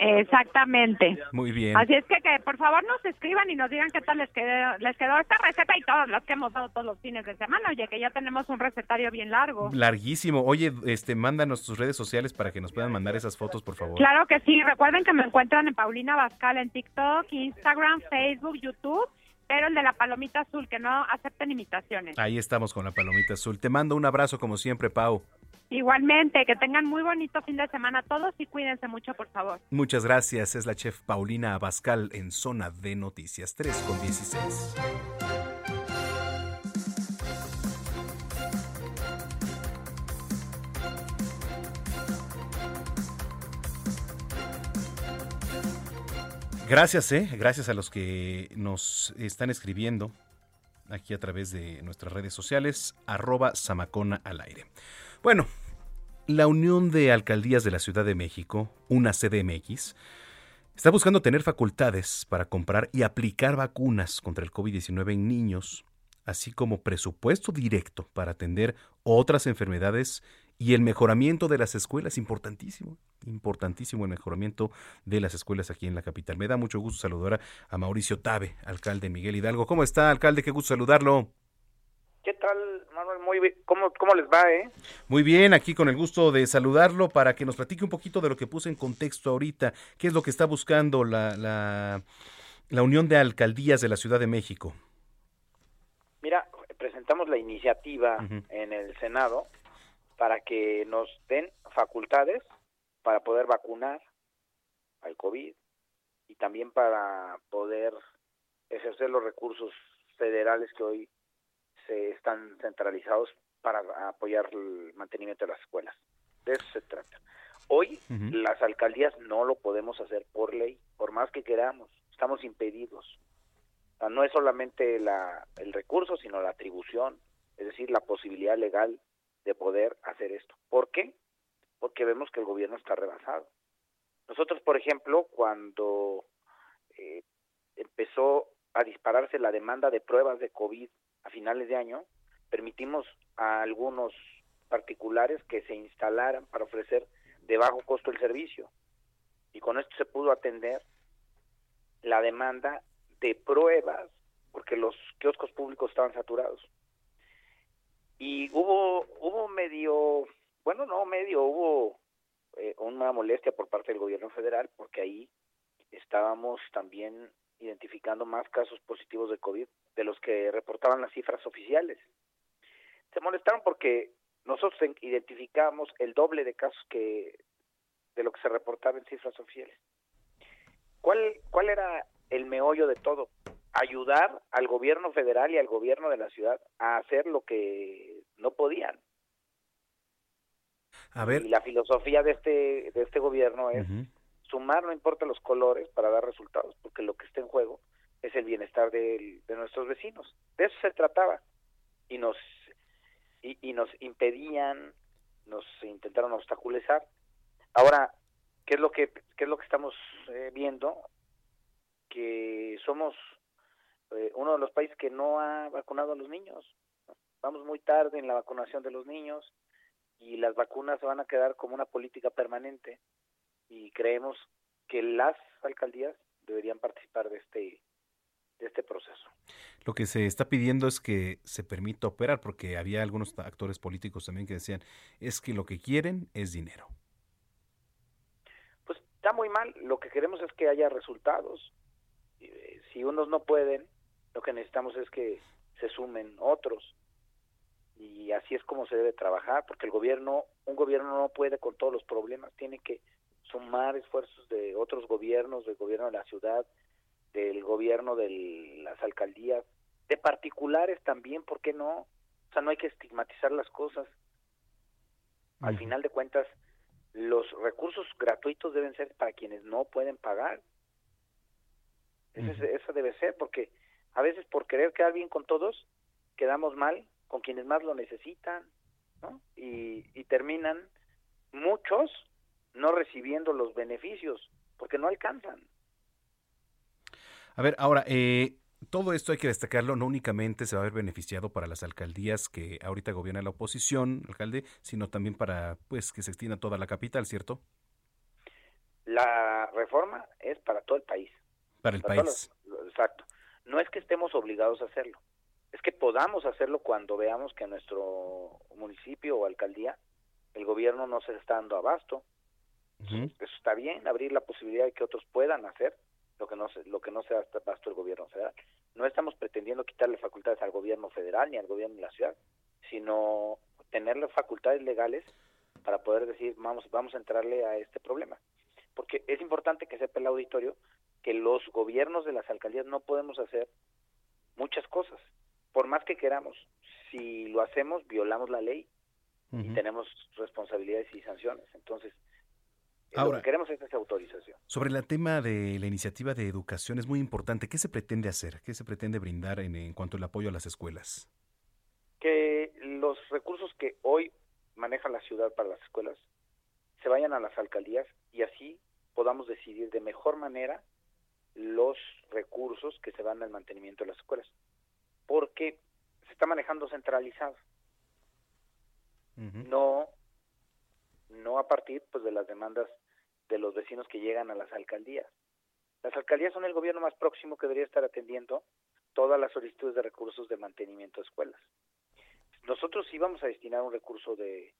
Exactamente. Muy bien. Así es que, que por favor nos escriban y nos digan qué tal les quedó, les quedó esta receta y todas las que hemos dado todos los fines de semana. Oye, que ya tenemos un recetario bien largo. Larguísimo. Oye, este, mándanos tus redes sociales para que nos puedan mandar esas fotos, por favor. Claro que sí. Recuerden que me encuentran en Paulina Bascal en TikTok, Instagram, Facebook, YouTube, pero el de la palomita azul, que no acepten imitaciones. Ahí estamos con la palomita azul. Te mando un abrazo como siempre, Pau. Igualmente, que tengan muy bonito fin de semana todos y cuídense mucho, por favor. Muchas gracias. Es la chef Paulina Abascal en Zona de Noticias 3 con 16. Gracias, eh. Gracias a los que nos están escribiendo aquí a través de nuestras redes sociales, arroba Samacona al aire. Bueno, la Unión de Alcaldías de la Ciudad de México, una CDMX, está buscando tener facultades para comprar y aplicar vacunas contra el COVID-19 en niños, así como presupuesto directo para atender otras enfermedades y el mejoramiento de las escuelas, importantísimo, importantísimo el mejoramiento de las escuelas aquí en la capital. Me da mucho gusto saludar a Mauricio Tabe, alcalde Miguel Hidalgo. ¿Cómo está, alcalde? Qué gusto saludarlo. ¿Qué tal, Manuel? Muy bien. ¿Cómo, ¿Cómo les va, eh? Muy bien, aquí con el gusto de saludarlo para que nos platique un poquito de lo que puse en contexto ahorita. ¿Qué es lo que está buscando la, la, la Unión de Alcaldías de la Ciudad de México? Mira, presentamos la iniciativa en el Senado para que nos den facultades para poder vacunar al COVID y también para poder ejercer los recursos federales que hoy se están centralizados para apoyar el mantenimiento de las escuelas. De eso se trata. Hoy las alcaldías no lo podemos hacer por ley, por más que queramos, estamos impedidos. O sea, no es solamente la, el recurso, sino la atribución, es decir, la posibilidad legal de poder hacer esto. ¿Por qué? Porque vemos que el gobierno está rebasado. Nosotros, por ejemplo, cuando eh, empezó a dispararse la demanda de pruebas de COVID a finales de año, permitimos a algunos particulares que se instalaran para ofrecer de bajo costo el servicio. Y con esto se pudo atender la demanda de pruebas, porque los kioscos públicos estaban saturados. Y hubo, hubo medio, bueno, no medio, hubo eh, una molestia por parte del gobierno federal, porque ahí estábamos también identificando más casos positivos de COVID de los que reportaban las cifras oficiales. Se molestaron porque nosotros en- identificamos el doble de casos que de lo que se reportaba en cifras oficiales. ¿Cuál, cuál era el meollo de todo? Ayudar al gobierno federal y al gobierno de la ciudad a hacer lo que no podían. A ver, Y la filosofía de este, de este gobierno es sumar no importa los colores para dar resultados, porque lo que está en juego es el bienestar de, nuestros vecinos. De eso se trataba. Y nos, y, y nos impedían, nos intentaron obstaculizar. Ahora, ¿qué es lo que, qué es lo que estamos eh, viendo? Que somos eh, uno de los países que no ha vacunado a los niños. Vamos muy tarde en la vacunación de los niños y las vacunas se van a quedar como una política permanente y creemos que las alcaldías deberían participar de este de este proceso. Lo que se está pidiendo es que se permita operar, porque había algunos actores políticos también que decían, es que lo que quieren es dinero. Pues está muy mal, lo que queremos es que haya resultados. Eh, Si unos no pueden, lo que necesitamos es que se sumen otros. Y así es como se debe trabajar, porque el gobierno, un gobierno no puede con todos los problemas, tiene que sumar esfuerzos de otros gobiernos, del gobierno de la ciudad, del gobierno de las alcaldías, de particulares también, ¿por qué no? O sea, no hay que estigmatizar las cosas. Al final de cuentas, los recursos gratuitos deben ser para quienes no pueden pagar. Eso, es- eso debe ser, porque a veces por querer quedar bien con todos, quedamos mal con quienes más lo necesitan, ¿no? Y, y terminan muchos no recibiendo los beneficios, porque no alcanzan. A ver, ahora, eh, todo esto hay que destacarlo, no únicamente se va a ver beneficiado para las alcaldías que ahorita gobierna la oposición, alcalde, sino también para pues que se extienda toda la capital, ¿cierto? La reforma es para todo el país. Para el Para país. los- exacto. No es que estemos obligados a hacerlo, es que podamos hacerlo cuando veamos que nuestro municipio o alcaldía el gobierno no se está dando abasto. Eso está bien, abrir la posibilidad de que otros puedan hacer lo que no se, lo que no se el gobierno federal. No estamos pretendiendo quitarle facultades al gobierno federal ni al gobierno de la ciudad, sino tener las facultades legales para poder decir vamos vamos a entrarle a este problema. Porque es importante que sepa el auditorio que los gobiernos de las alcaldías no podemos hacer muchas cosas, por más que queramos. Si lo hacemos, violamos la ley y tenemos responsabilidades y sanciones. Entonces, lo Ahora- que queremos es esa autorización. Sobre el tema de la iniciativa de educación es muy importante. ¿Qué se pretende hacer? ¿Qué se pretende brindar en, en cuanto al apoyo a las escuelas? Que los recursos que hoy maneja la ciudad para las escuelas se vayan a las alcaldías y así podamos decidir de mejor manera los recursos que se van al mantenimiento de las escuelas. Porque se está manejando centralizado. No no a partir pues de las demandas de los vecinos que llegan a las alcaldías. Las alcaldías son el gobierno más próximo que debería estar atendiendo todas las solicitudes de recursos de mantenimiento de escuelas. Nosotros sí vamos a destinar un recurso de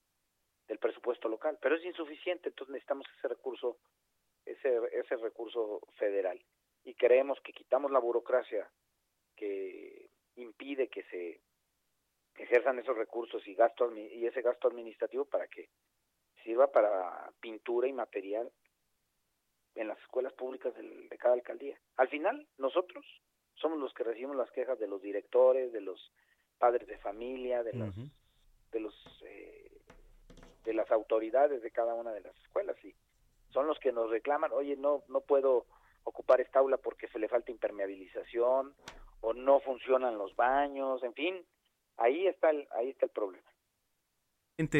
del presupuesto local, pero es insuficiente, entonces necesitamos ese recurso ese ese recurso federal y creemos que quitamos la burocracia que impide que se ejerzan esos recursos y gasto y ese gasto administrativo para que sirva para pintura y material en las escuelas públicas del- de cada alcaldía. Al final, nosotros somos los que recibimos las quejas de los directores, de los padres de familia, de los de los eh, de las autoridades de cada una de las escuelas y son los que nos reclaman, oye, no no puedo ocupar esta aula porque se le falta impermeabilización o no funcionan los baños, en fin, ahí está el ahí está el problema.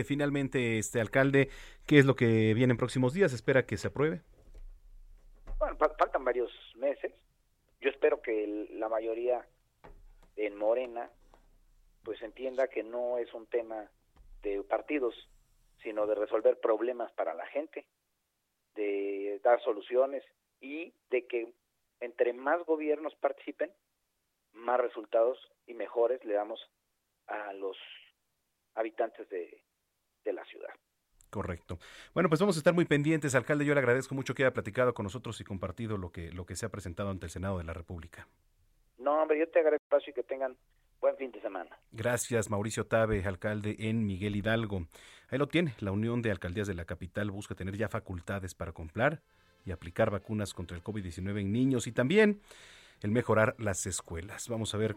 Finalmente, este alcalde, ¿qué es lo que viene en próximos días? ¿Espera que se apruebe? Bueno, fa- faltan varios meses. Yo espero que la mayoría en Morena pues entienda que no es un tema de partidos, sino de resolver problemas para la gente, de dar soluciones y de que entre más gobiernos participen, más resultados y mejores le damos a los habitantes de, de la ciudad. Correcto. Bueno, pues vamos a estar muy pendientes, alcalde. Yo le agradezco mucho que haya platicado con nosotros y compartido lo que, lo que se ha presentado ante el Senado de la República. No, hombre, yo te agradezco espacio y que tengan buen fin de semana. Gracias, Mauricio Tabe, alcalde en Miguel Hidalgo. Ahí lo tiene. La Unión de Alcaldías de la capital busca tener ya facultades para comprar y aplicar vacunas contra el COVID-19 en niños y también el mejorar las escuelas. Vamos a ver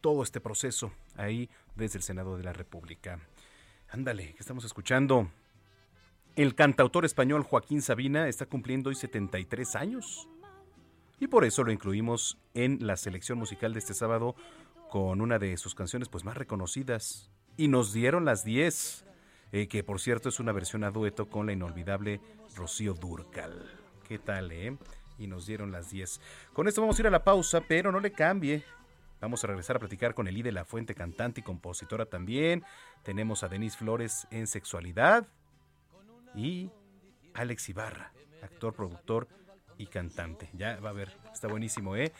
todo este proceso ahí desde el Senado de la República. Ándale, que estamos escuchando. El cantautor español Joaquín Sabina está cumpliendo hoy 73 años. Y por eso lo incluimos en la selección musical de este sábado con una de sus canciones pues más reconocidas. Y nos dieron las 10, eh, que por cierto es una versión a dueto con la inolvidable Rocío Durcal. ¿Qué tal, eh? Y nos dieron las 10. Con esto vamos a ir a la pausa, pero no le cambie. Vamos a regresar a platicar con Elí de la Fuente, cantante y compositora también. Tenemos a Denise Flores en sexualidad. Y Alex Ibarra, actor, productor y cantante. Ya va a ver, está buenísimo, ¿eh?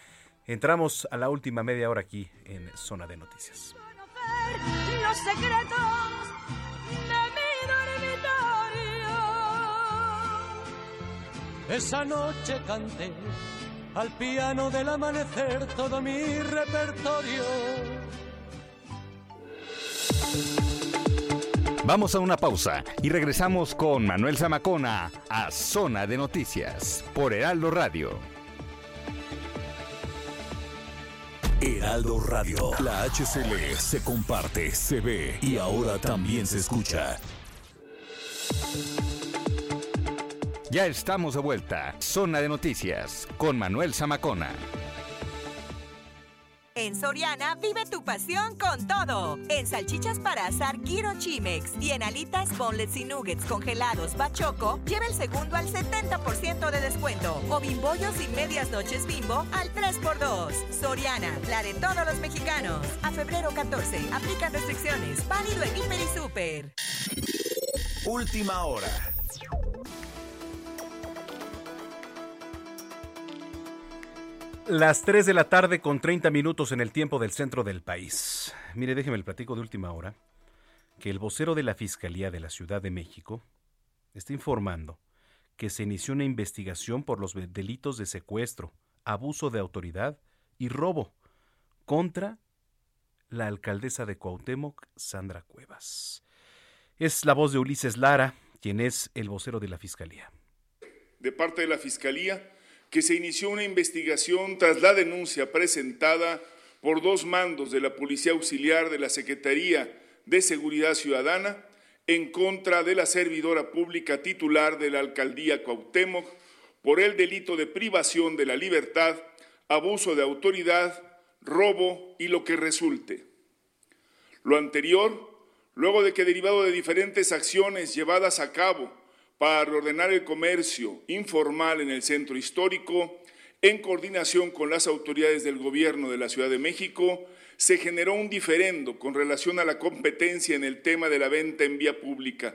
Entramos a la última media hora aquí en Zona de Noticias. los secretos de mi. Esa noche canté al piano del amanecer todo mi repertorio. Vamos a una pausa y regresamos con Manuel Zamacona a Zona de Noticias por Heraldo Radio. Heraldo Radio. La HCL se comparte, se ve y ahora también se escucha. Ya estamos de vuelta. Zona de Noticias con Manuel Zamacona. En Soriana vive tu pasión con todo. En salchichas para asar Kiro Chimex y en alitas, bonelets y nuggets congelados Bachoco, lleva el segundo al 70% de descuento. O bimbollos y medias noches bimbo al 3x2. Soriana, la de todos los mexicanos. A febrero 14, aplican restricciones. Válido en Hiper y Super. Última hora. Las 3 de la tarde con 30 minutos en el tiempo del centro del país. Mire, déjeme el platico de última hora que el vocero de la Fiscalía de la Ciudad de México está informando que se inició una investigación por los delitos de secuestro, abuso de autoridad y robo contra la alcaldesa de Cuauhtémoc, Sandra Cuevas. Es la voz de Ulises Lara, quien es el vocero de la Fiscalía. de parte de la Fiscalía que se inició una investigación tras la denuncia presentada por dos mandos de la Policía Auxiliar de la Secretaría de Seguridad Ciudadana en contra de la servidora pública titular de la Alcaldía Cuauhtémoc por el delito de privación de la libertad, abuso de autoridad, robo y lo que resulte. Lo anterior, luego de que derivado de diferentes acciones llevadas a cabo para reordenar el comercio informal en el centro histórico, en coordinación con las autoridades del gobierno de la Ciudad de México, se generó un diferendo con relación a la competencia en el tema de la venta en vía pública,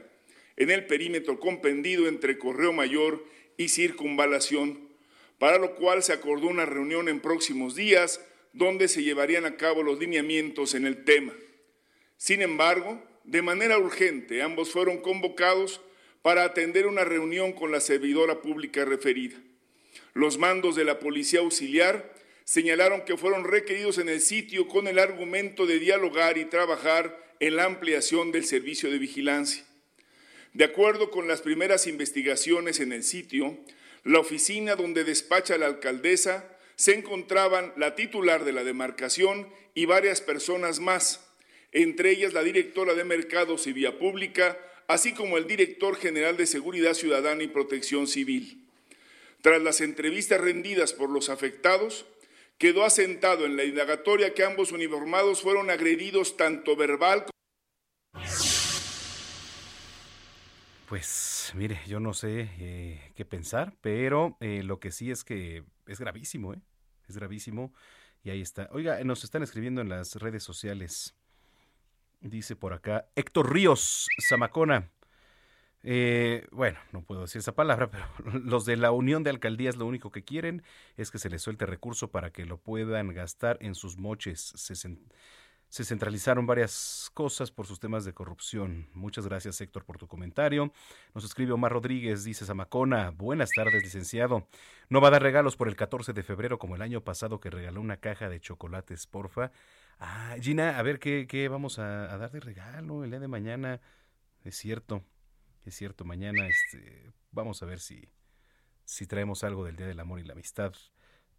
en el perímetro comprendido entre Correo Mayor y Circunvalación, para lo cual se acordó una reunión en próximos días donde se llevarían a cabo los lineamientos en el tema. Sin embargo, de manera urgente, ambos fueron convocados para atender una reunión con la servidora pública referida. Los mandos de la Policía Auxiliar señalaron que fueron requeridos en el sitio con el argumento de dialogar y trabajar en la ampliación del servicio de vigilancia. De acuerdo con las primeras investigaciones en el sitio, la oficina donde despacha la alcaldesa se encontraban la titular de la demarcación y varias personas más, entre ellas la directora de Mercados y Vía Pública, así como el director general de Seguridad Ciudadana y Protección Civil. Tras las entrevistas rendidas por los afectados, quedó asentado en la indagatoria que ambos uniformados fueron agredidos tanto verbal como Pues mire, yo no sé eh, qué pensar, pero eh, lo que sí es que es gravísimo, ¿eh? Es gravísimo. Y ahí está. Oiga, nos están escribiendo en las redes sociales. Dice por acá Héctor Ríos, Zamacona. Eh, bueno, no puedo decir esa palabra, pero los de la Unión de Alcaldías lo único que quieren es que se les suelte recurso para que lo puedan gastar en sus moches. Se, se centralizaron varias cosas por sus temas de corrupción. Muchas gracias, Héctor, por tu comentario. Nos escribe Omar Rodríguez, dice Zamacona. Buenas tardes, licenciado. No va a dar regalos por el 14 de febrero como el año pasado que regaló una caja de chocolates, porfa. Ah, Gina, a ver qué, qué vamos a, a dar de regalo el día de mañana. Es cierto, es cierto. Mañana este, vamos a ver si, si traemos algo del Día del Amor y la Amistad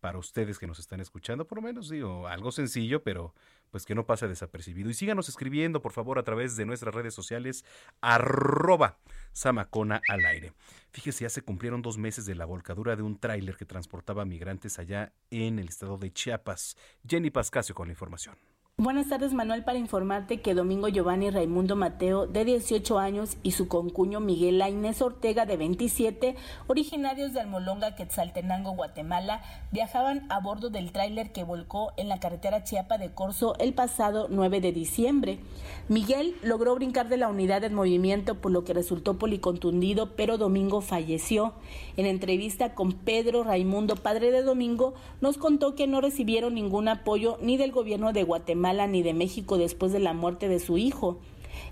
para ustedes que nos están escuchando, por lo menos digo, algo sencillo, pero pues que no pase desapercibido. Y síganos escribiendo, por favor, a través de nuestras redes sociales, arroba Samacona al aire. Fíjese, ya se cumplieron dos meses de la volcadura de un tráiler que transportaba migrantes allá en el estado de Chiapas. Jenny Pascasio con la información. Buenas tardes, Manuel, para informarte que Domingo Giovanni Raimundo Mateo, de 18 años, y su concuño Miguel Inés Ortega, de 27, originarios de Almolonga, Quetzaltenango, Guatemala, viajaban a bordo del tráiler que volcó en la carretera Chiapa de Corzo el pasado 9 de diciembre. Miguel logró brincar de la unidad en movimiento, por lo que resultó policontundido, pero Domingo falleció. En entrevista con Pedro Raimundo, padre de Domingo, nos contó que no recibieron ningún apoyo ni del gobierno de Guatemala ni de México después de la muerte de su hijo.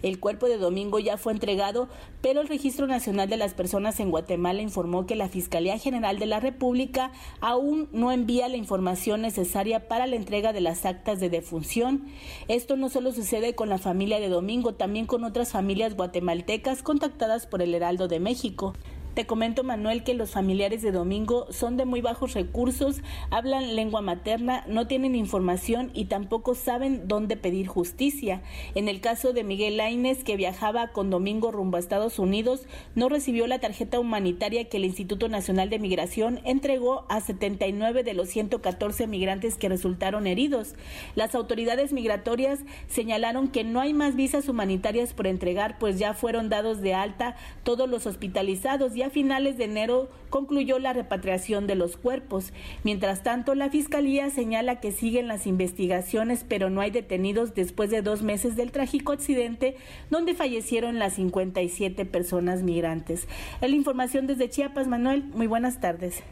El cuerpo de Domingo ya fue entregado, pero el Registro Nacional de las Personas en Guatemala informó que la Fiscalía General de la República aún no envía la información necesaria para la entrega de las actas de defunción. Esto no solo sucede con la familia de Domingo, también con otras familias guatemaltecas contactadas por el Heraldo de México. Te comento, Manuel, que los familiares de Domingo son de muy bajos recursos, hablan lengua materna, no tienen información y tampoco saben dónde pedir justicia. En el caso de Miguel Laines, que viajaba con Domingo rumbo a Estados Unidos, no recibió la tarjeta humanitaria que el Instituto Nacional de Migración entregó a 79 de los 114 migrantes que resultaron heridos. Las autoridades migratorias señalaron que no hay más visas humanitarias por entregar, pues ya fueron dados de alta todos los hospitalizados finales de enero concluyó la repatriación de los cuerpos. Mientras tanto, la Fiscalía señala que siguen las investigaciones, pero no hay detenidos después de dos meses del trágico accidente donde fallecieron las 57 personas migrantes. La información desde Chiapas, Manuel. Muy buenas tardes.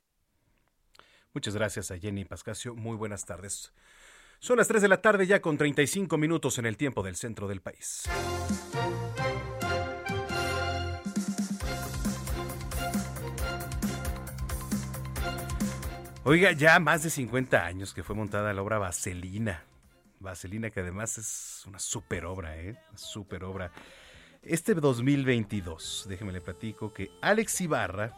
Muchas gracias a Jenny Pascasio. Muy buenas tardes. Son las 3 de la tarde ya con 35 minutos en el tiempo del centro del país. Oiga, ya más de 50 años que fue montada la obra Vaselina. Vaselina que además es una super obra, ¿eh? Super obra. Este 2022, déjeme le platico que Alex Ibarra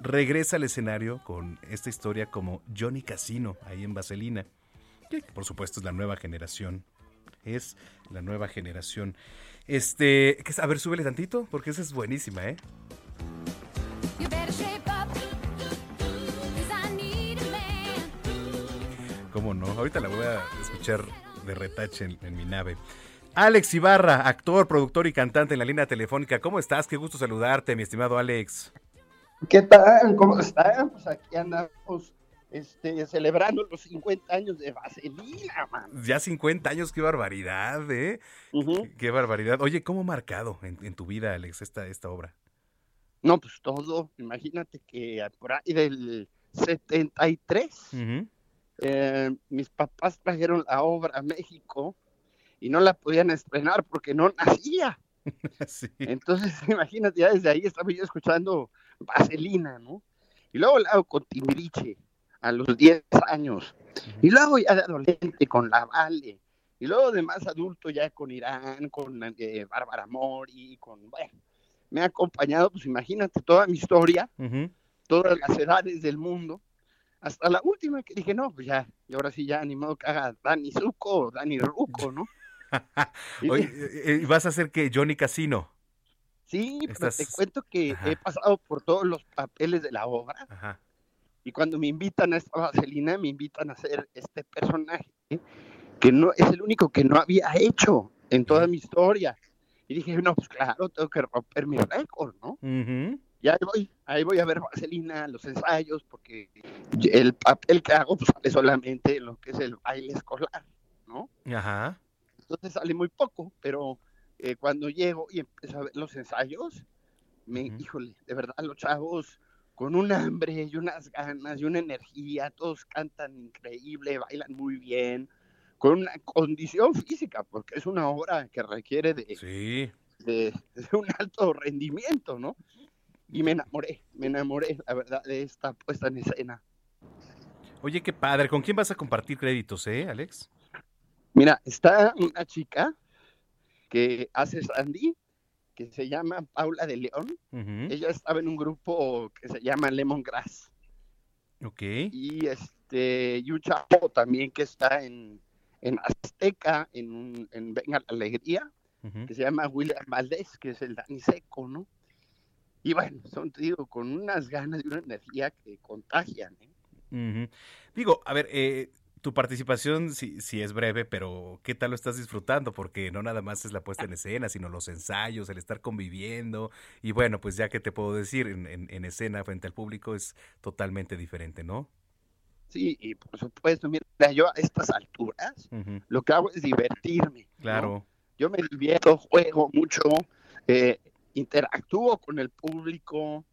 regresa al escenario con esta historia como Johnny Casino, ahí en Vaselina. Que por supuesto es la nueva generación. Es la nueva generación. Este, a ver, súbele tantito, porque esa es buenísima, ¿eh? ¿Cómo no? Ahorita la voy a escuchar de retache en, en, mi nave. Alex Ibarra, actor, productor y cantante en la línea telefónica. ¿Cómo estás? Qué gusto saludarte, mi estimado Alex. ¿Qué tal? ¿Cómo están? Pues aquí andamos este, celebrando los 50 años de Vaselina, man. Ya 50 años, qué barbaridad, ¿eh? qué, qué barbaridad. Oye, ¿cómo ha marcado en, en tu vida, Alex, esta, esta obra? No, pues todo. Imagínate que por ahí del 73, eh, mis papás trajeron la obra a México y no la podían estrenar porque no nacía. Sí. Entonces, imagínate, ya desde ahí estaba yo escuchando Vaselina, ¿no? Y luego la hago con Timbiriche a los 10 años. Y luego ya de adolescente con La Vale. Y luego de más adulto ya con Irán, con eh, Bárbara Mori, con, bueno, me ha acompañado, pues imagínate toda mi historia, todas las edades del mundo, hasta la última que dije, no, pues ya, y ahora sí ya animado que haga Dani Zuko o Dani Ruco, ¿no? Oye, eh, ¿y vas a hacer que Johnny Casino? Sí, pero te cuento que Ajá. he pasado por todos los papeles de la obra Ajá. y cuando me invitan a esta vaselina, me invitan a hacer este personaje que no es el único que no había hecho en toda mi historia. Y dije, no, pues claro, tengo que romper mi récord, ¿no? Y ahí voy, ahí voy a ver vaselina, los ensayos, porque el papel que hago pues, sale solamente en lo que es el baile escolar, ¿no? Ajá. Entonces sale muy poco, pero eh, cuando llego y empiezo a ver los ensayos, me, híjole, de verdad los chavos con un hambre y unas ganas y una energía, todos cantan increíble, bailan muy bien, con una condición física, porque es una obra que requiere de, de, de un alto rendimiento, ¿no? Y me enamoré, me enamoré, la verdad, de esta puesta en escena. Oye, qué padre. ¿Con quién vas a compartir créditos, eh, Alex? Mira, está una chica que hace Sandy, que se llama Paula de León. Ella estaba en un grupo que se llama Lemongrass. Ok. Y este, y un chavo también que está en, en Azteca, en, en Venga la Alegría, que se llama William Valdés, que es el Dani Seco, ¿no? Y bueno, son, digo, con unas ganas y una energía que contagian, ¿eh? Digo, a ver, eh, tu participación sí, sí es breve, pero ¿qué tal lo estás disfrutando? Porque no nada más es la puesta en escena, sino los ensayos, el estar conviviendo. Y bueno, pues ya que te puedo decir, en, en- en escena frente al público es totalmente diferente, ¿no? Sí, y por supuesto, mira, yo a estas alturas lo que hago es divertirme. ¿no? Claro. Yo me divierto, juego mucho, eh, interactúo con el público,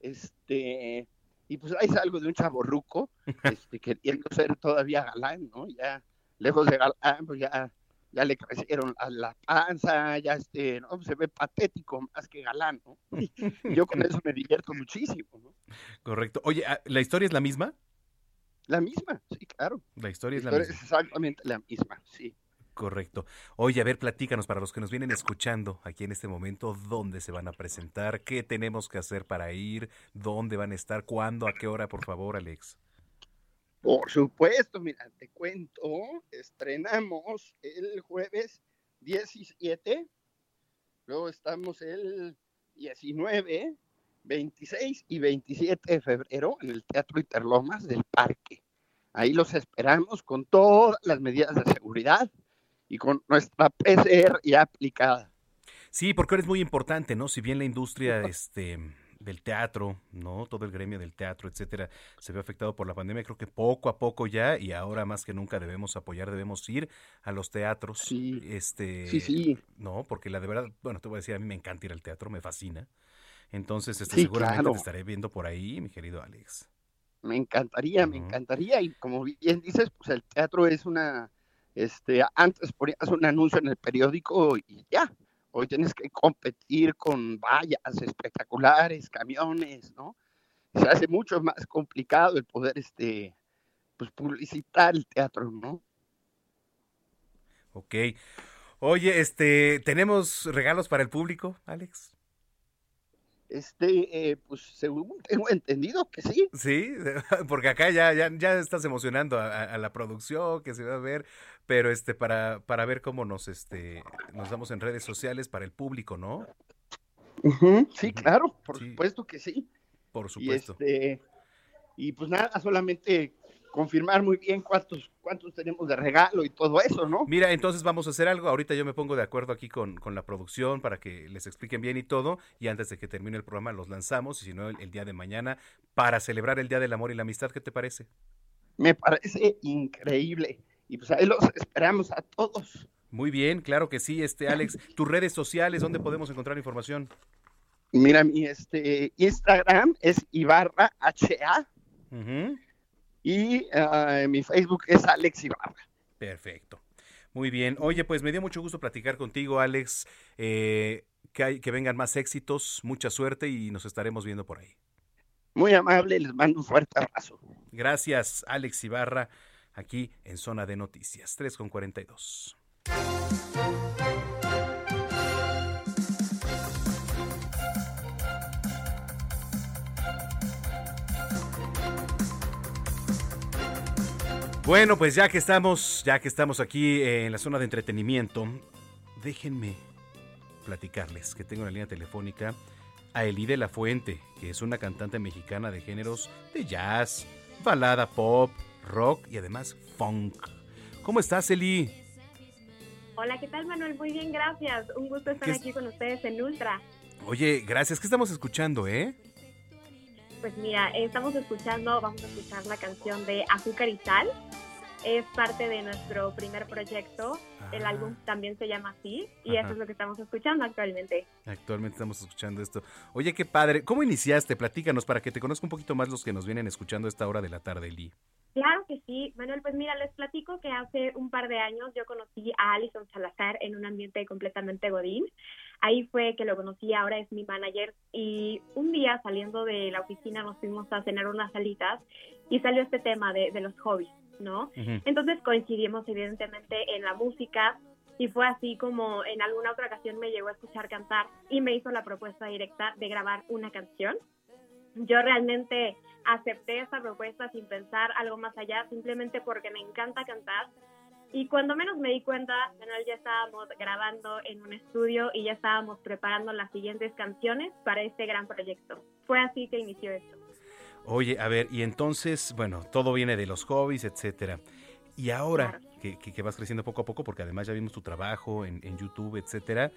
este, y pues ahí salgo de un chaborruco, este, queriendo ser todavía galán, ¿no? Ya, lejos de galán, pues ya, ya le crecieron la, la panza, ya este, ¿no? Se ve patético más que galán, ¿no? Y yo con eso me divierto muchísimo, ¿no? Correcto. Oye, ah, ¿la historia es la misma? La misma, sí, claro. La historia es La la historia misma. es exactamente la misma, sí. Correcto. Oye, a ver, platícanos para los que nos vienen escuchando aquí en este momento, ¿dónde se van a presentar? ¿Qué tenemos que hacer para ir? ¿Dónde van a estar? ¿Cuándo? ¿A qué hora, por favor, Alex? Por supuesto, mira, te cuento, estrenamos el jueves 17, luego estamos el 19, 26 y 27 de febrero en el Teatro Interlomas del Parque. Ahí los esperamos con todas las medidas de seguridad y con nuestra PCR ya aplicada. Sí, porque ahora es muy importante, ¿no? Si bien la industria este, del teatro, ¿no? Todo el gremio del teatro, etcétera, se ve afectado por la pandemia, creo que poco a poco ya, y ahora más que nunca debemos apoyar, debemos ir a los teatros. Este, Sí, sí. No, porque la de verdad, bueno, te voy a decir, a mí me encanta ir al teatro, me fascina. Entonces, este, Sí, seguramente claro. te estaré viendo por ahí, mi querido Alex. Me encantaría, me encantaría. Y como bien dices, pues el teatro es una, este, antes ponías un anuncio en el periódico y ya. Hoy tienes que competir con vallas espectaculares, camiones, ¿no? Se hace mucho más complicado el poder, este, pues publicitar el teatro, ¿no? Ok. Oye, este, ¿tenemos regalos para el público, Alex? Este, eh, pues según tengo entendido que sí. Sí, porque acá ya, ya, ya estás emocionando a, a- a la producción que se va a ver, pero este para, para ver cómo nos este nos damos en redes sociales para el público, ¿no? Sí, claro, por supuesto que sí. Por Y, supuesto. este, y pues nada, solamente confirmar muy bien cuántos, cuántos tenemos de regalo y todo eso, ¿no? Mira, entonces vamos a hacer algo. Ahorita yo me pongo de acuerdo aquí con, con la producción para que les expliquen bien y todo. Y antes de que termine el programa los lanzamos. Y si no, el, el día de mañana para celebrar el Día del Amor y la Amistad, ¿qué te parece? Me parece increíble. Y pues ahí los esperamos a todos. Muy bien, claro que sí, este Alex. Tus redes sociales, ¿dónde podemos encontrar información? Mira, mi este, Instagram es Ibarra HA y ah, mi Facebook es Alex Ibarra. Perfecto. Muy bien. Oye, pues me dio mucho gusto platicar contigo, Alex. Eh, que, hay, que vengan más éxitos, mucha suerte y nos estaremos viendo por ahí. Muy amable, les mando un fuerte abrazo. Gracias, Alex Ibarra, aquí en Zona de Noticias, 3 con 42. Bueno, pues ya que estamos, ya que estamos aquí en la zona de entretenimiento, déjenme platicarles que tengo en la línea telefónica a Elí de la Fuente, que es una cantante mexicana de géneros de jazz, balada pop, rock y además funk. ¿Cómo estás, Eli? Hola, ¿qué tal, Manuel? Muy bien, gracias. Un gusto estar aquí con ustedes en Ultra. Oye, gracias. ¿Qué estamos escuchando, eh? Pues mira, estamos escuchando, vamos a escuchar la canción de Azúcar y Sal. Es parte de nuestro primer proyecto. El Ah. álbum también se llama así y Ajá. eso es lo que estamos escuchando actualmente. Actualmente estamos escuchando esto. Oye, qué padre. ¿Cómo iniciaste? Platícanos para que te conozca un poquito más los que nos vienen escuchando a esta hora de la tarde, Eli. Claro que sí, Manuel. Pues mira, les platico que hace un par de años yo conocí a Alison Salazar en un ambiente completamente godín. Ahí fue que lo conocí, ahora es mi manager. Y un día saliendo de la oficina nos fuimos a cenar unas salitas y salió este tema de, de los hobbies, ¿no? Entonces coincidimos evidentemente en la música y fue así como en alguna otra ocasión me llegó a escuchar cantar y me hizo la propuesta directa de grabar una canción yo realmente acepté esa propuesta sin pensar algo más allá, simplemente porque me encanta cantar. Y cuando menos me di cuenta, Manuel, ya estábamos grabando en un estudio y ya estábamos preparando las siguientes canciones para este gran proyecto. Fue así que inició esto. Oye, a ver, y entonces, bueno, todo viene de los hobbies, etcétera. Y ahora que, que- que vas creciendo poco a poco, porque además ya vimos tu trabajo en, en YouTube, etcétera,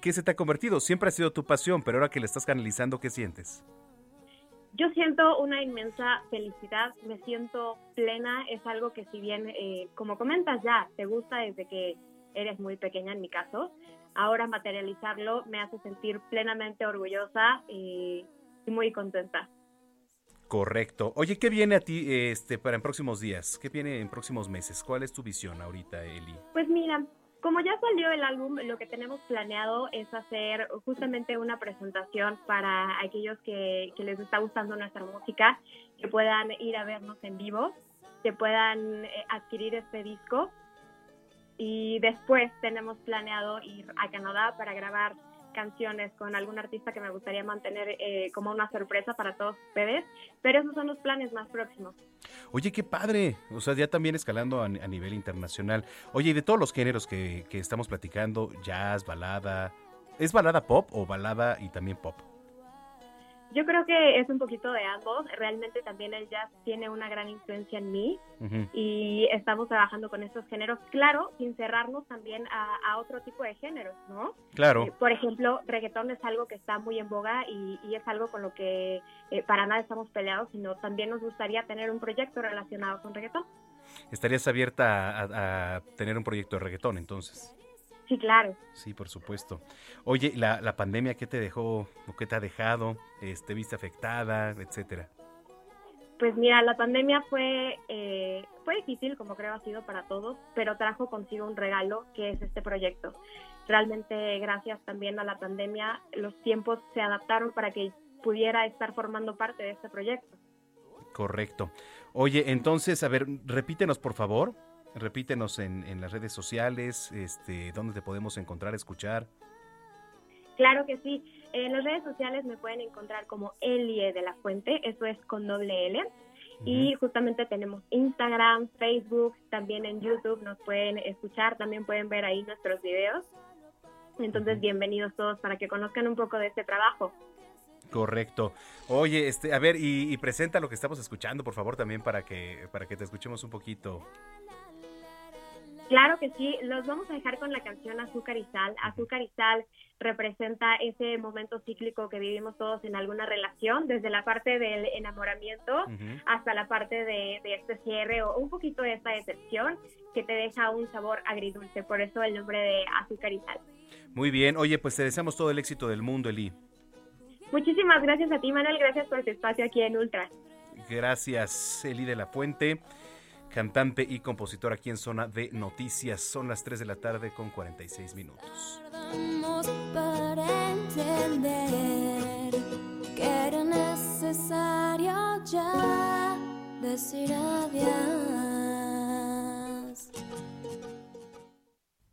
¿qué se te ha convertido? Siempre ha sido tu pasión, pero ahora que le estás canalizando, ¿qué sientes? Yo siento una inmensa felicidad, me siento plena, es algo que si bien, eh, como comentas ya, te gusta desde que eres muy pequeña en mi caso, ahora materializarlo me hace sentir plenamente orgullosa eh, y muy contenta. Correcto. Oye, ¿qué viene a ti este, para en próximos días? ¿Qué viene en próximos meses? ¿Cuál es tu visión ahorita, Eli? Pues mira, como ya salió el álbum, lo que tenemos planeado es hacer justamente una presentación para aquellos que, que les está gustando nuestra música, que puedan ir a vernos en vivo, que puedan eh, adquirir este disco. Y después tenemos planeado ir a Canadá para grabar canciones con algún artista que me gustaría mantener eh, como una sorpresa para todos ustedes, pero esos son los planes más próximos. Oye, qué padre. O sea, ya también escalando a, nivel internacional. Oye, y de todos los géneros que estamos platicando, jazz, balada, ¿es balada pop o balada y también pop? Yo creo que es un poquito de ambos. Realmente también el jazz tiene una gran influencia en mí y estamos trabajando con estos géneros, claro, sin cerrarnos también a, a otro tipo de géneros, ¿no? Claro. Eh, Por ejemplo, reggaetón es algo que está muy en boga y, y es algo con lo que eh, para nada estamos peleados, sino también nos gustaría tener un proyecto relacionado con reggaetón. ¿Estarías abierta a tener un proyecto de reggaetón entonces? Sí, claro. Sí, por supuesto. Oye, la, la pandemia, ¿qué te dejó o qué te ha dejado? Este, ¿Viste afectada, etcétera? Pues mira, la pandemia fue, eh, fue difícil, como creo ha sido para todos, pero trajo consigo un regalo que es este proyecto. Realmente gracias también a la pandemia los tiempos se adaptaron para que pudiera estar formando parte de este proyecto. Correcto. Oye, entonces, a ver, repítenos por favor, repítenos en, en las redes sociales, este, dónde te podemos encontrar, escuchar. Claro que sí. En las redes sociales me pueden encontrar como Elie de la Fuente, eso es con doble L. Y justamente tenemos Instagram, Facebook, también en YouTube nos pueden escuchar, también pueden ver ahí nuestros videos. Entonces, bienvenidos todos para que conozcan un poco de este trabajo. Correcto. Oye, este, a ver, y, y presenta lo que estamos escuchando, por favor, también para que, para que te escuchemos un poquito. Claro que sí, los vamos a dejar con la canción Azúcar y Sal. Azúcar y Sal representa ese momento cíclico que vivimos todos en alguna relación, desde la parte del enamoramiento hasta la parte de, de este cierre o un poquito de esta decepción que te deja un sabor agridulce. Por eso el nombre de Azúcar y Sal. Muy bien, oye, pues te deseamos todo el éxito del mundo, Eli. Muchísimas gracias a ti, Manuel. Gracias por tu espacio aquí en Ultra. Gracias, Eli de la Fuente, cantante y compositor aquí en Zona de Noticias. Son las 3 de la tarde con 46 minutos. Tardamos para entender que era necesario ya decir adiós.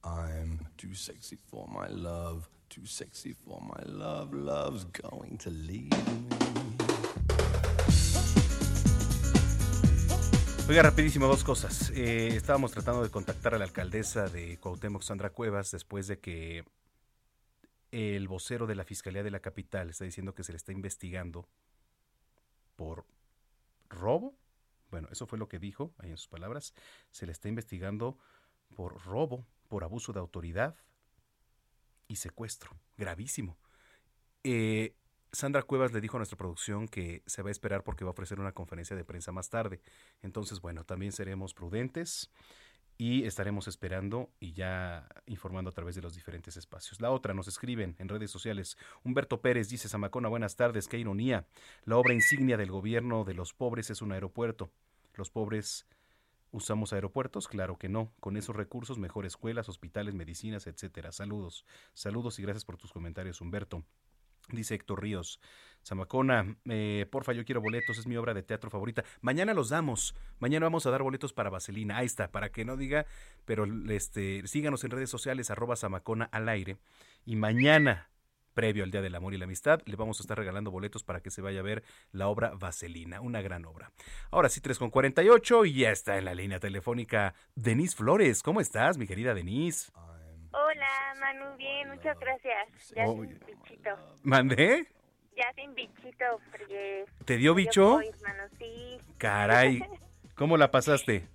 I'm too sexy for my love, too sexy for my love. Love's going to leave me. Oiga, rapidísimo, dos cosas. Eh, estábamos tratando de contactar a la alcaldesa de Cuauhtémoc, Sandra Cuevas, después de que el vocero de la Fiscalía de la Capital está diciendo que se le está investigando por robo. Bueno, eso fue lo que dijo, ahí en sus palabras. Se le está investigando por robo, por abuso de autoridad y secuestro. Gravísimo. Eh, Sandra Cuevas le dijo a nuestra producción que se va a esperar porque va a ofrecer una conferencia de prensa más tarde. Entonces, bueno, también seremos prudentes y estaremos esperando y ya informando a través de los diferentes espacios. La otra, nos escriben en redes sociales. Humberto Pérez dice, Zamacona, buenas tardes, qué ironía. La obra insignia del gobierno de los pobres es un aeropuerto. Los pobres ¿Usamos aeropuertos? Claro que no. Con esos recursos, mejor escuelas, hospitales, medicinas, etcétera. Saludos. Saludos y gracias por tus comentarios, Humberto. Dice Héctor Ríos, Zamacona, eh, porfa, yo quiero boletos, es mi obra de teatro favorita. Mañana los damos, mañana vamos a dar boletos para Vaselina, ahí está, para que no diga, pero este, síganos en redes sociales, arroba Zamacona al aire. Y mañana, previo al Día del Amor y la Amistad, le vamos a estar regalando boletos para que se vaya a ver la obra Vaselina, una gran obra. Ahora sí, 3 con 48 y ya está en la línea telefónica Denise Flores. ¿Cómo estás, mi querida Denise? Hola, Manu, bien, muchas gracias. Ya Oh, sin bichito. ¿Mandé? Ya sin bichito, porque... ¿Te dio bicho? Manu, sí. Caray, ¿cómo la pasaste?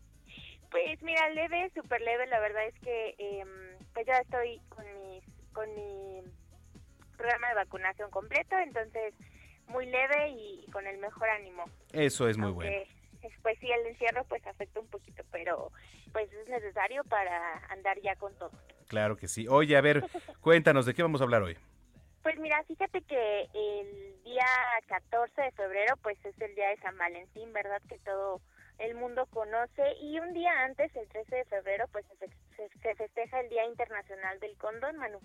Pues mira, leve, súper leve, la verdad es que em, pues ya estoy con, mis, con mi programa de vacunación completo, entonces muy leve y con el mejor ánimo. Eso es muy bueno. Pues sí, el encierro pues afecta un poquito, pero pues es necesario para andar ya con todo. Claro que sí. Oye, a ver, cuéntanos, ¿de qué vamos a hablar hoy? Pues mira, fíjate que el día 14 de febrero pues es el día de San Valentín, ¿verdad? Que todo el mundo conoce y un día antes, el 13 de febrero, pues se- se festeja el Día Internacional del Condón, Manu.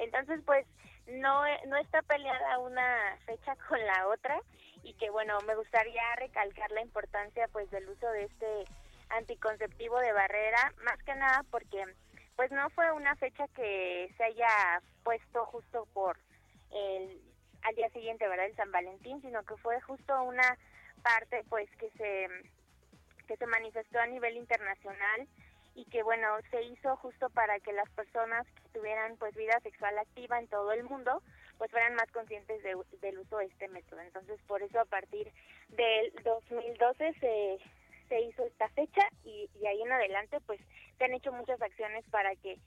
Entonces, pues no, no está peleada una fecha con la otra y que bueno, me gustaría recalcar la importancia pues del uso de este anticonceptivo de barrera, más que nada porque pues no fue una fecha que se haya puesto justo por el al día siguiente, ¿verdad? El San Valentín, sino que fue justo una parte pues que se que se manifestó a nivel internacional y que bueno se hizo justo para que las personas que tuvieran pues vida sexual activa en todo el mundo pues fueran más conscientes de- del uso de este método. Entonces por eso a partir del 2012 se se hizo esta fecha y, y ahí en adelante pues se han hecho muchas acciones para que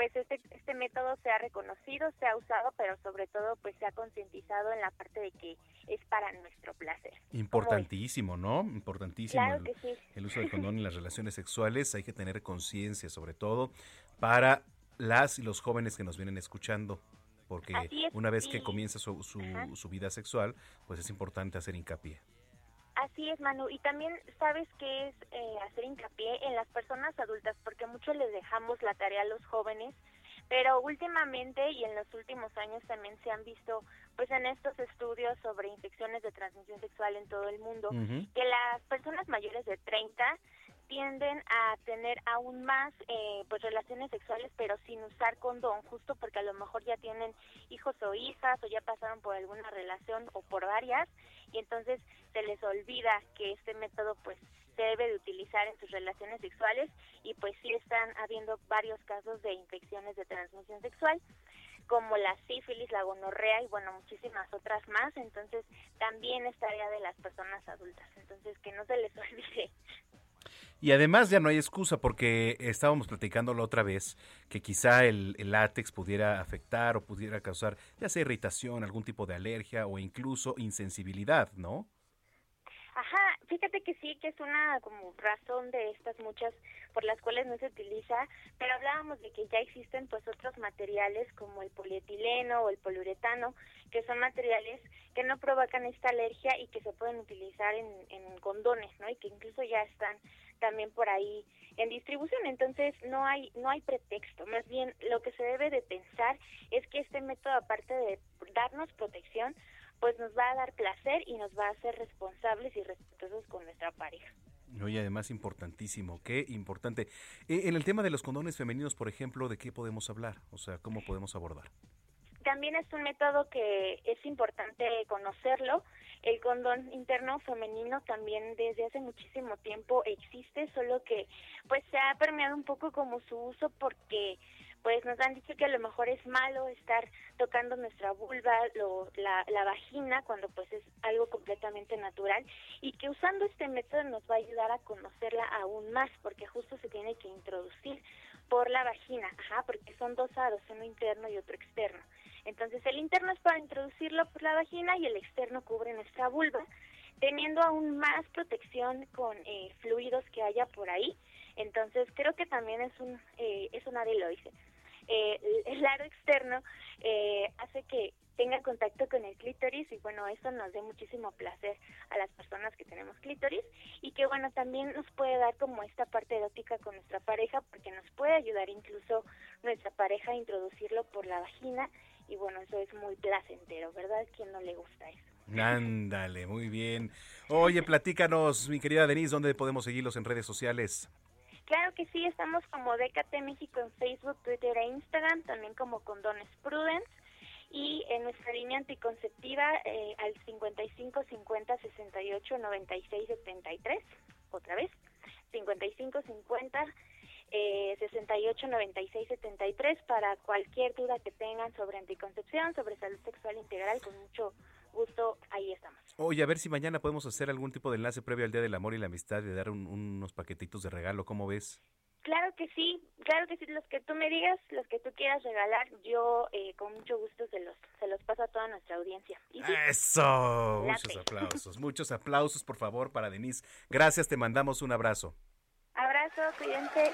pues este este método sea reconocido sea usado pero sobre todo pues sea concientizado en la parte de que es para nuestro placer Importantísimo, ¿no? Importantísimo Claro el, que sí. el uso del condón en las relaciones sexuales. Hay que tener conciencia, sobre todo, para las y los jóvenes que nos vienen escuchando. Porque es, una vez que comienza su, su, su vida sexual, pues es importante hacer hincapié. Así es, Manu. Y también sabes que es eh, hacer hincapié en las personas adultas, porque mucho les dejamos la tarea a los jóvenes, pero últimamente y en los últimos años también se han visto, pues en estos estudios sobre infecciones de transmisión sexual en todo el mundo, que las personas mayores de 30 tienden a tener aún más eh, pues relaciones sexuales pero sin usar condón justo porque a lo mejor ya tienen hijos o hijas o ya pasaron por alguna relación o por varias y entonces se les olvida que este método pues se debe de utilizar en sus relaciones sexuales y pues sí están habiendo varios casos de infecciones de transmisión sexual como la sífilis, la gonorrea y bueno, muchísimas otras más, entonces también es tarea de las personas adultas, entonces que no se les olvide. Y además ya no hay excusa porque estábamos platicando la otra vez que quizá el, el, látex pudiera afectar o pudiera causar ya sea irritación, algún tipo de alergia o incluso insensibilidad, ¿no? Ajá, fíjate que sí, que es una como razón de estas muchas por las cuales no se utiliza, pero hablábamos de que ya existen pues otros materiales como el polietileno o el poliuretano, que son materiales que no provocan esta alergia y que se pueden utilizar en, en condones, ¿no? Y que incluso ya están también por ahí en distribución, entonces no hay no hay pretexto, más bien lo que se debe de pensar es que este método aparte de darnos protección, pues nos va a dar placer y nos va a hacer responsables y respetuosos con nuestra pareja. Oye, además importantísimo, qué importante. Eh, en el tema de los condones femeninos, por ejemplo, ¿de qué podemos hablar? O sea, ¿cómo podemos abordar? También es un método que es importante conocerlo. El condón interno femenino también desde hace muchísimo tiempo existe, solo que pues se ha permeado un poco como su uso porque pues nos han dicho que a lo mejor es malo estar tocando nuestra vulva, lo, la, la vagina, cuando pues es algo completamente natural y que usando este método nos va a ayudar a conocerla aún más porque justo se tiene que introducir por la vagina, ajá, porque son dos aros, uno interno y otro externo. Entonces el interno es para introducirlo por la vagina y el externo cubre nuestra vulva, teniendo aún más protección con eh, fluidos que haya por ahí. Entonces creo que también es un eh, es un dice eh, el aro externo eh, hace que tenga contacto con el clítoris y bueno, eso nos dé muchísimo placer a las personas que tenemos clítoris y que bueno, también nos puede dar como esta parte erótica con nuestra pareja porque nos puede ayudar incluso nuestra pareja a introducirlo por la vagina y bueno, eso es muy placentero, ¿verdad? ¿Quién no le gusta eso? Ándale, muy bien. Oye, platícanos, mi querida Denise, ¿dónde podemos seguirlos en redes sociales? Claro que sí, estamos como DKT México en Facebook, Twitter e Instagram, también como Condones Prudence y en nuestra línea anticonceptiva eh, al 55 50 68 96 73, otra vez, 55 50 eh, 68 96 73 para cualquier duda que tengan sobre anticoncepción, sobre salud sexual integral, con mucho gusto, ahí estamos. Oye, a ver si mañana podemos hacer algún tipo de enlace previo al Día del Amor y la Amistad y dar un, unos paquetitos de regalo, ¿cómo ves? Claro que sí, claro que sí, los que tú me digas, los que tú quieras regalar, yo eh, con mucho gusto se los, se los paso a toda nuestra audiencia. ¿Y sí? Eso, muchos aplausos, muchos aplausos por favor para Denise. Gracias, te mandamos un abrazo. Abrazo, cuídense.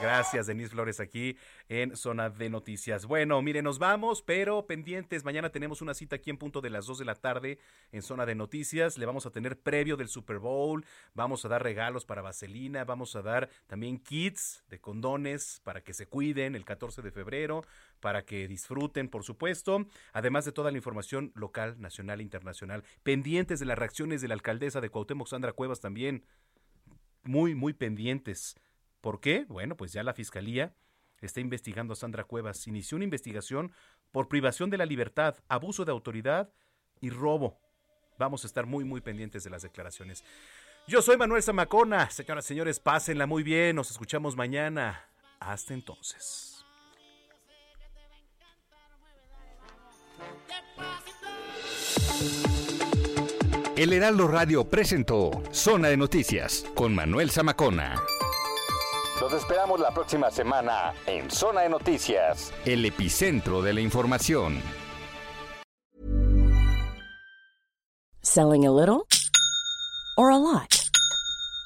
Gracias, Denise Flores, aquí en Zona de Noticias. Bueno, mire, nos vamos, pero pendientes. Mañana tenemos una cita aquí en punto de las 2 de la tarde en Zona de Noticias. Le vamos a tener previo del Super Bowl. Vamos a dar regalos para Vaselina. Vamos a dar también kits de condones para que se cuiden el 14 de febrero, para que disfruten, por supuesto. Además de toda la información local, nacional e internacional. Pendientes de las reacciones de la alcaldesa de Cuauhtémoc, Sandra Cuevas, también. Muy, muy pendientes ¿Por qué? Bueno, pues ya la Fiscalía está investigando a Sandra Cuevas. Inició una investigación por privación de la libertad, abuso de autoridad y robo. Vamos a estar muy, muy pendientes de las declaraciones. Yo soy Manuel Zamacona. Señoras y señores, pásenla muy bien. Nos escuchamos mañana. Hasta entonces. El Heraldo Radio presentó Zona de Noticias con Manuel Zamacona. Los esperamos la próxima semana en Zona de Noticias, el epicentro de la información. Selling a little or a lot?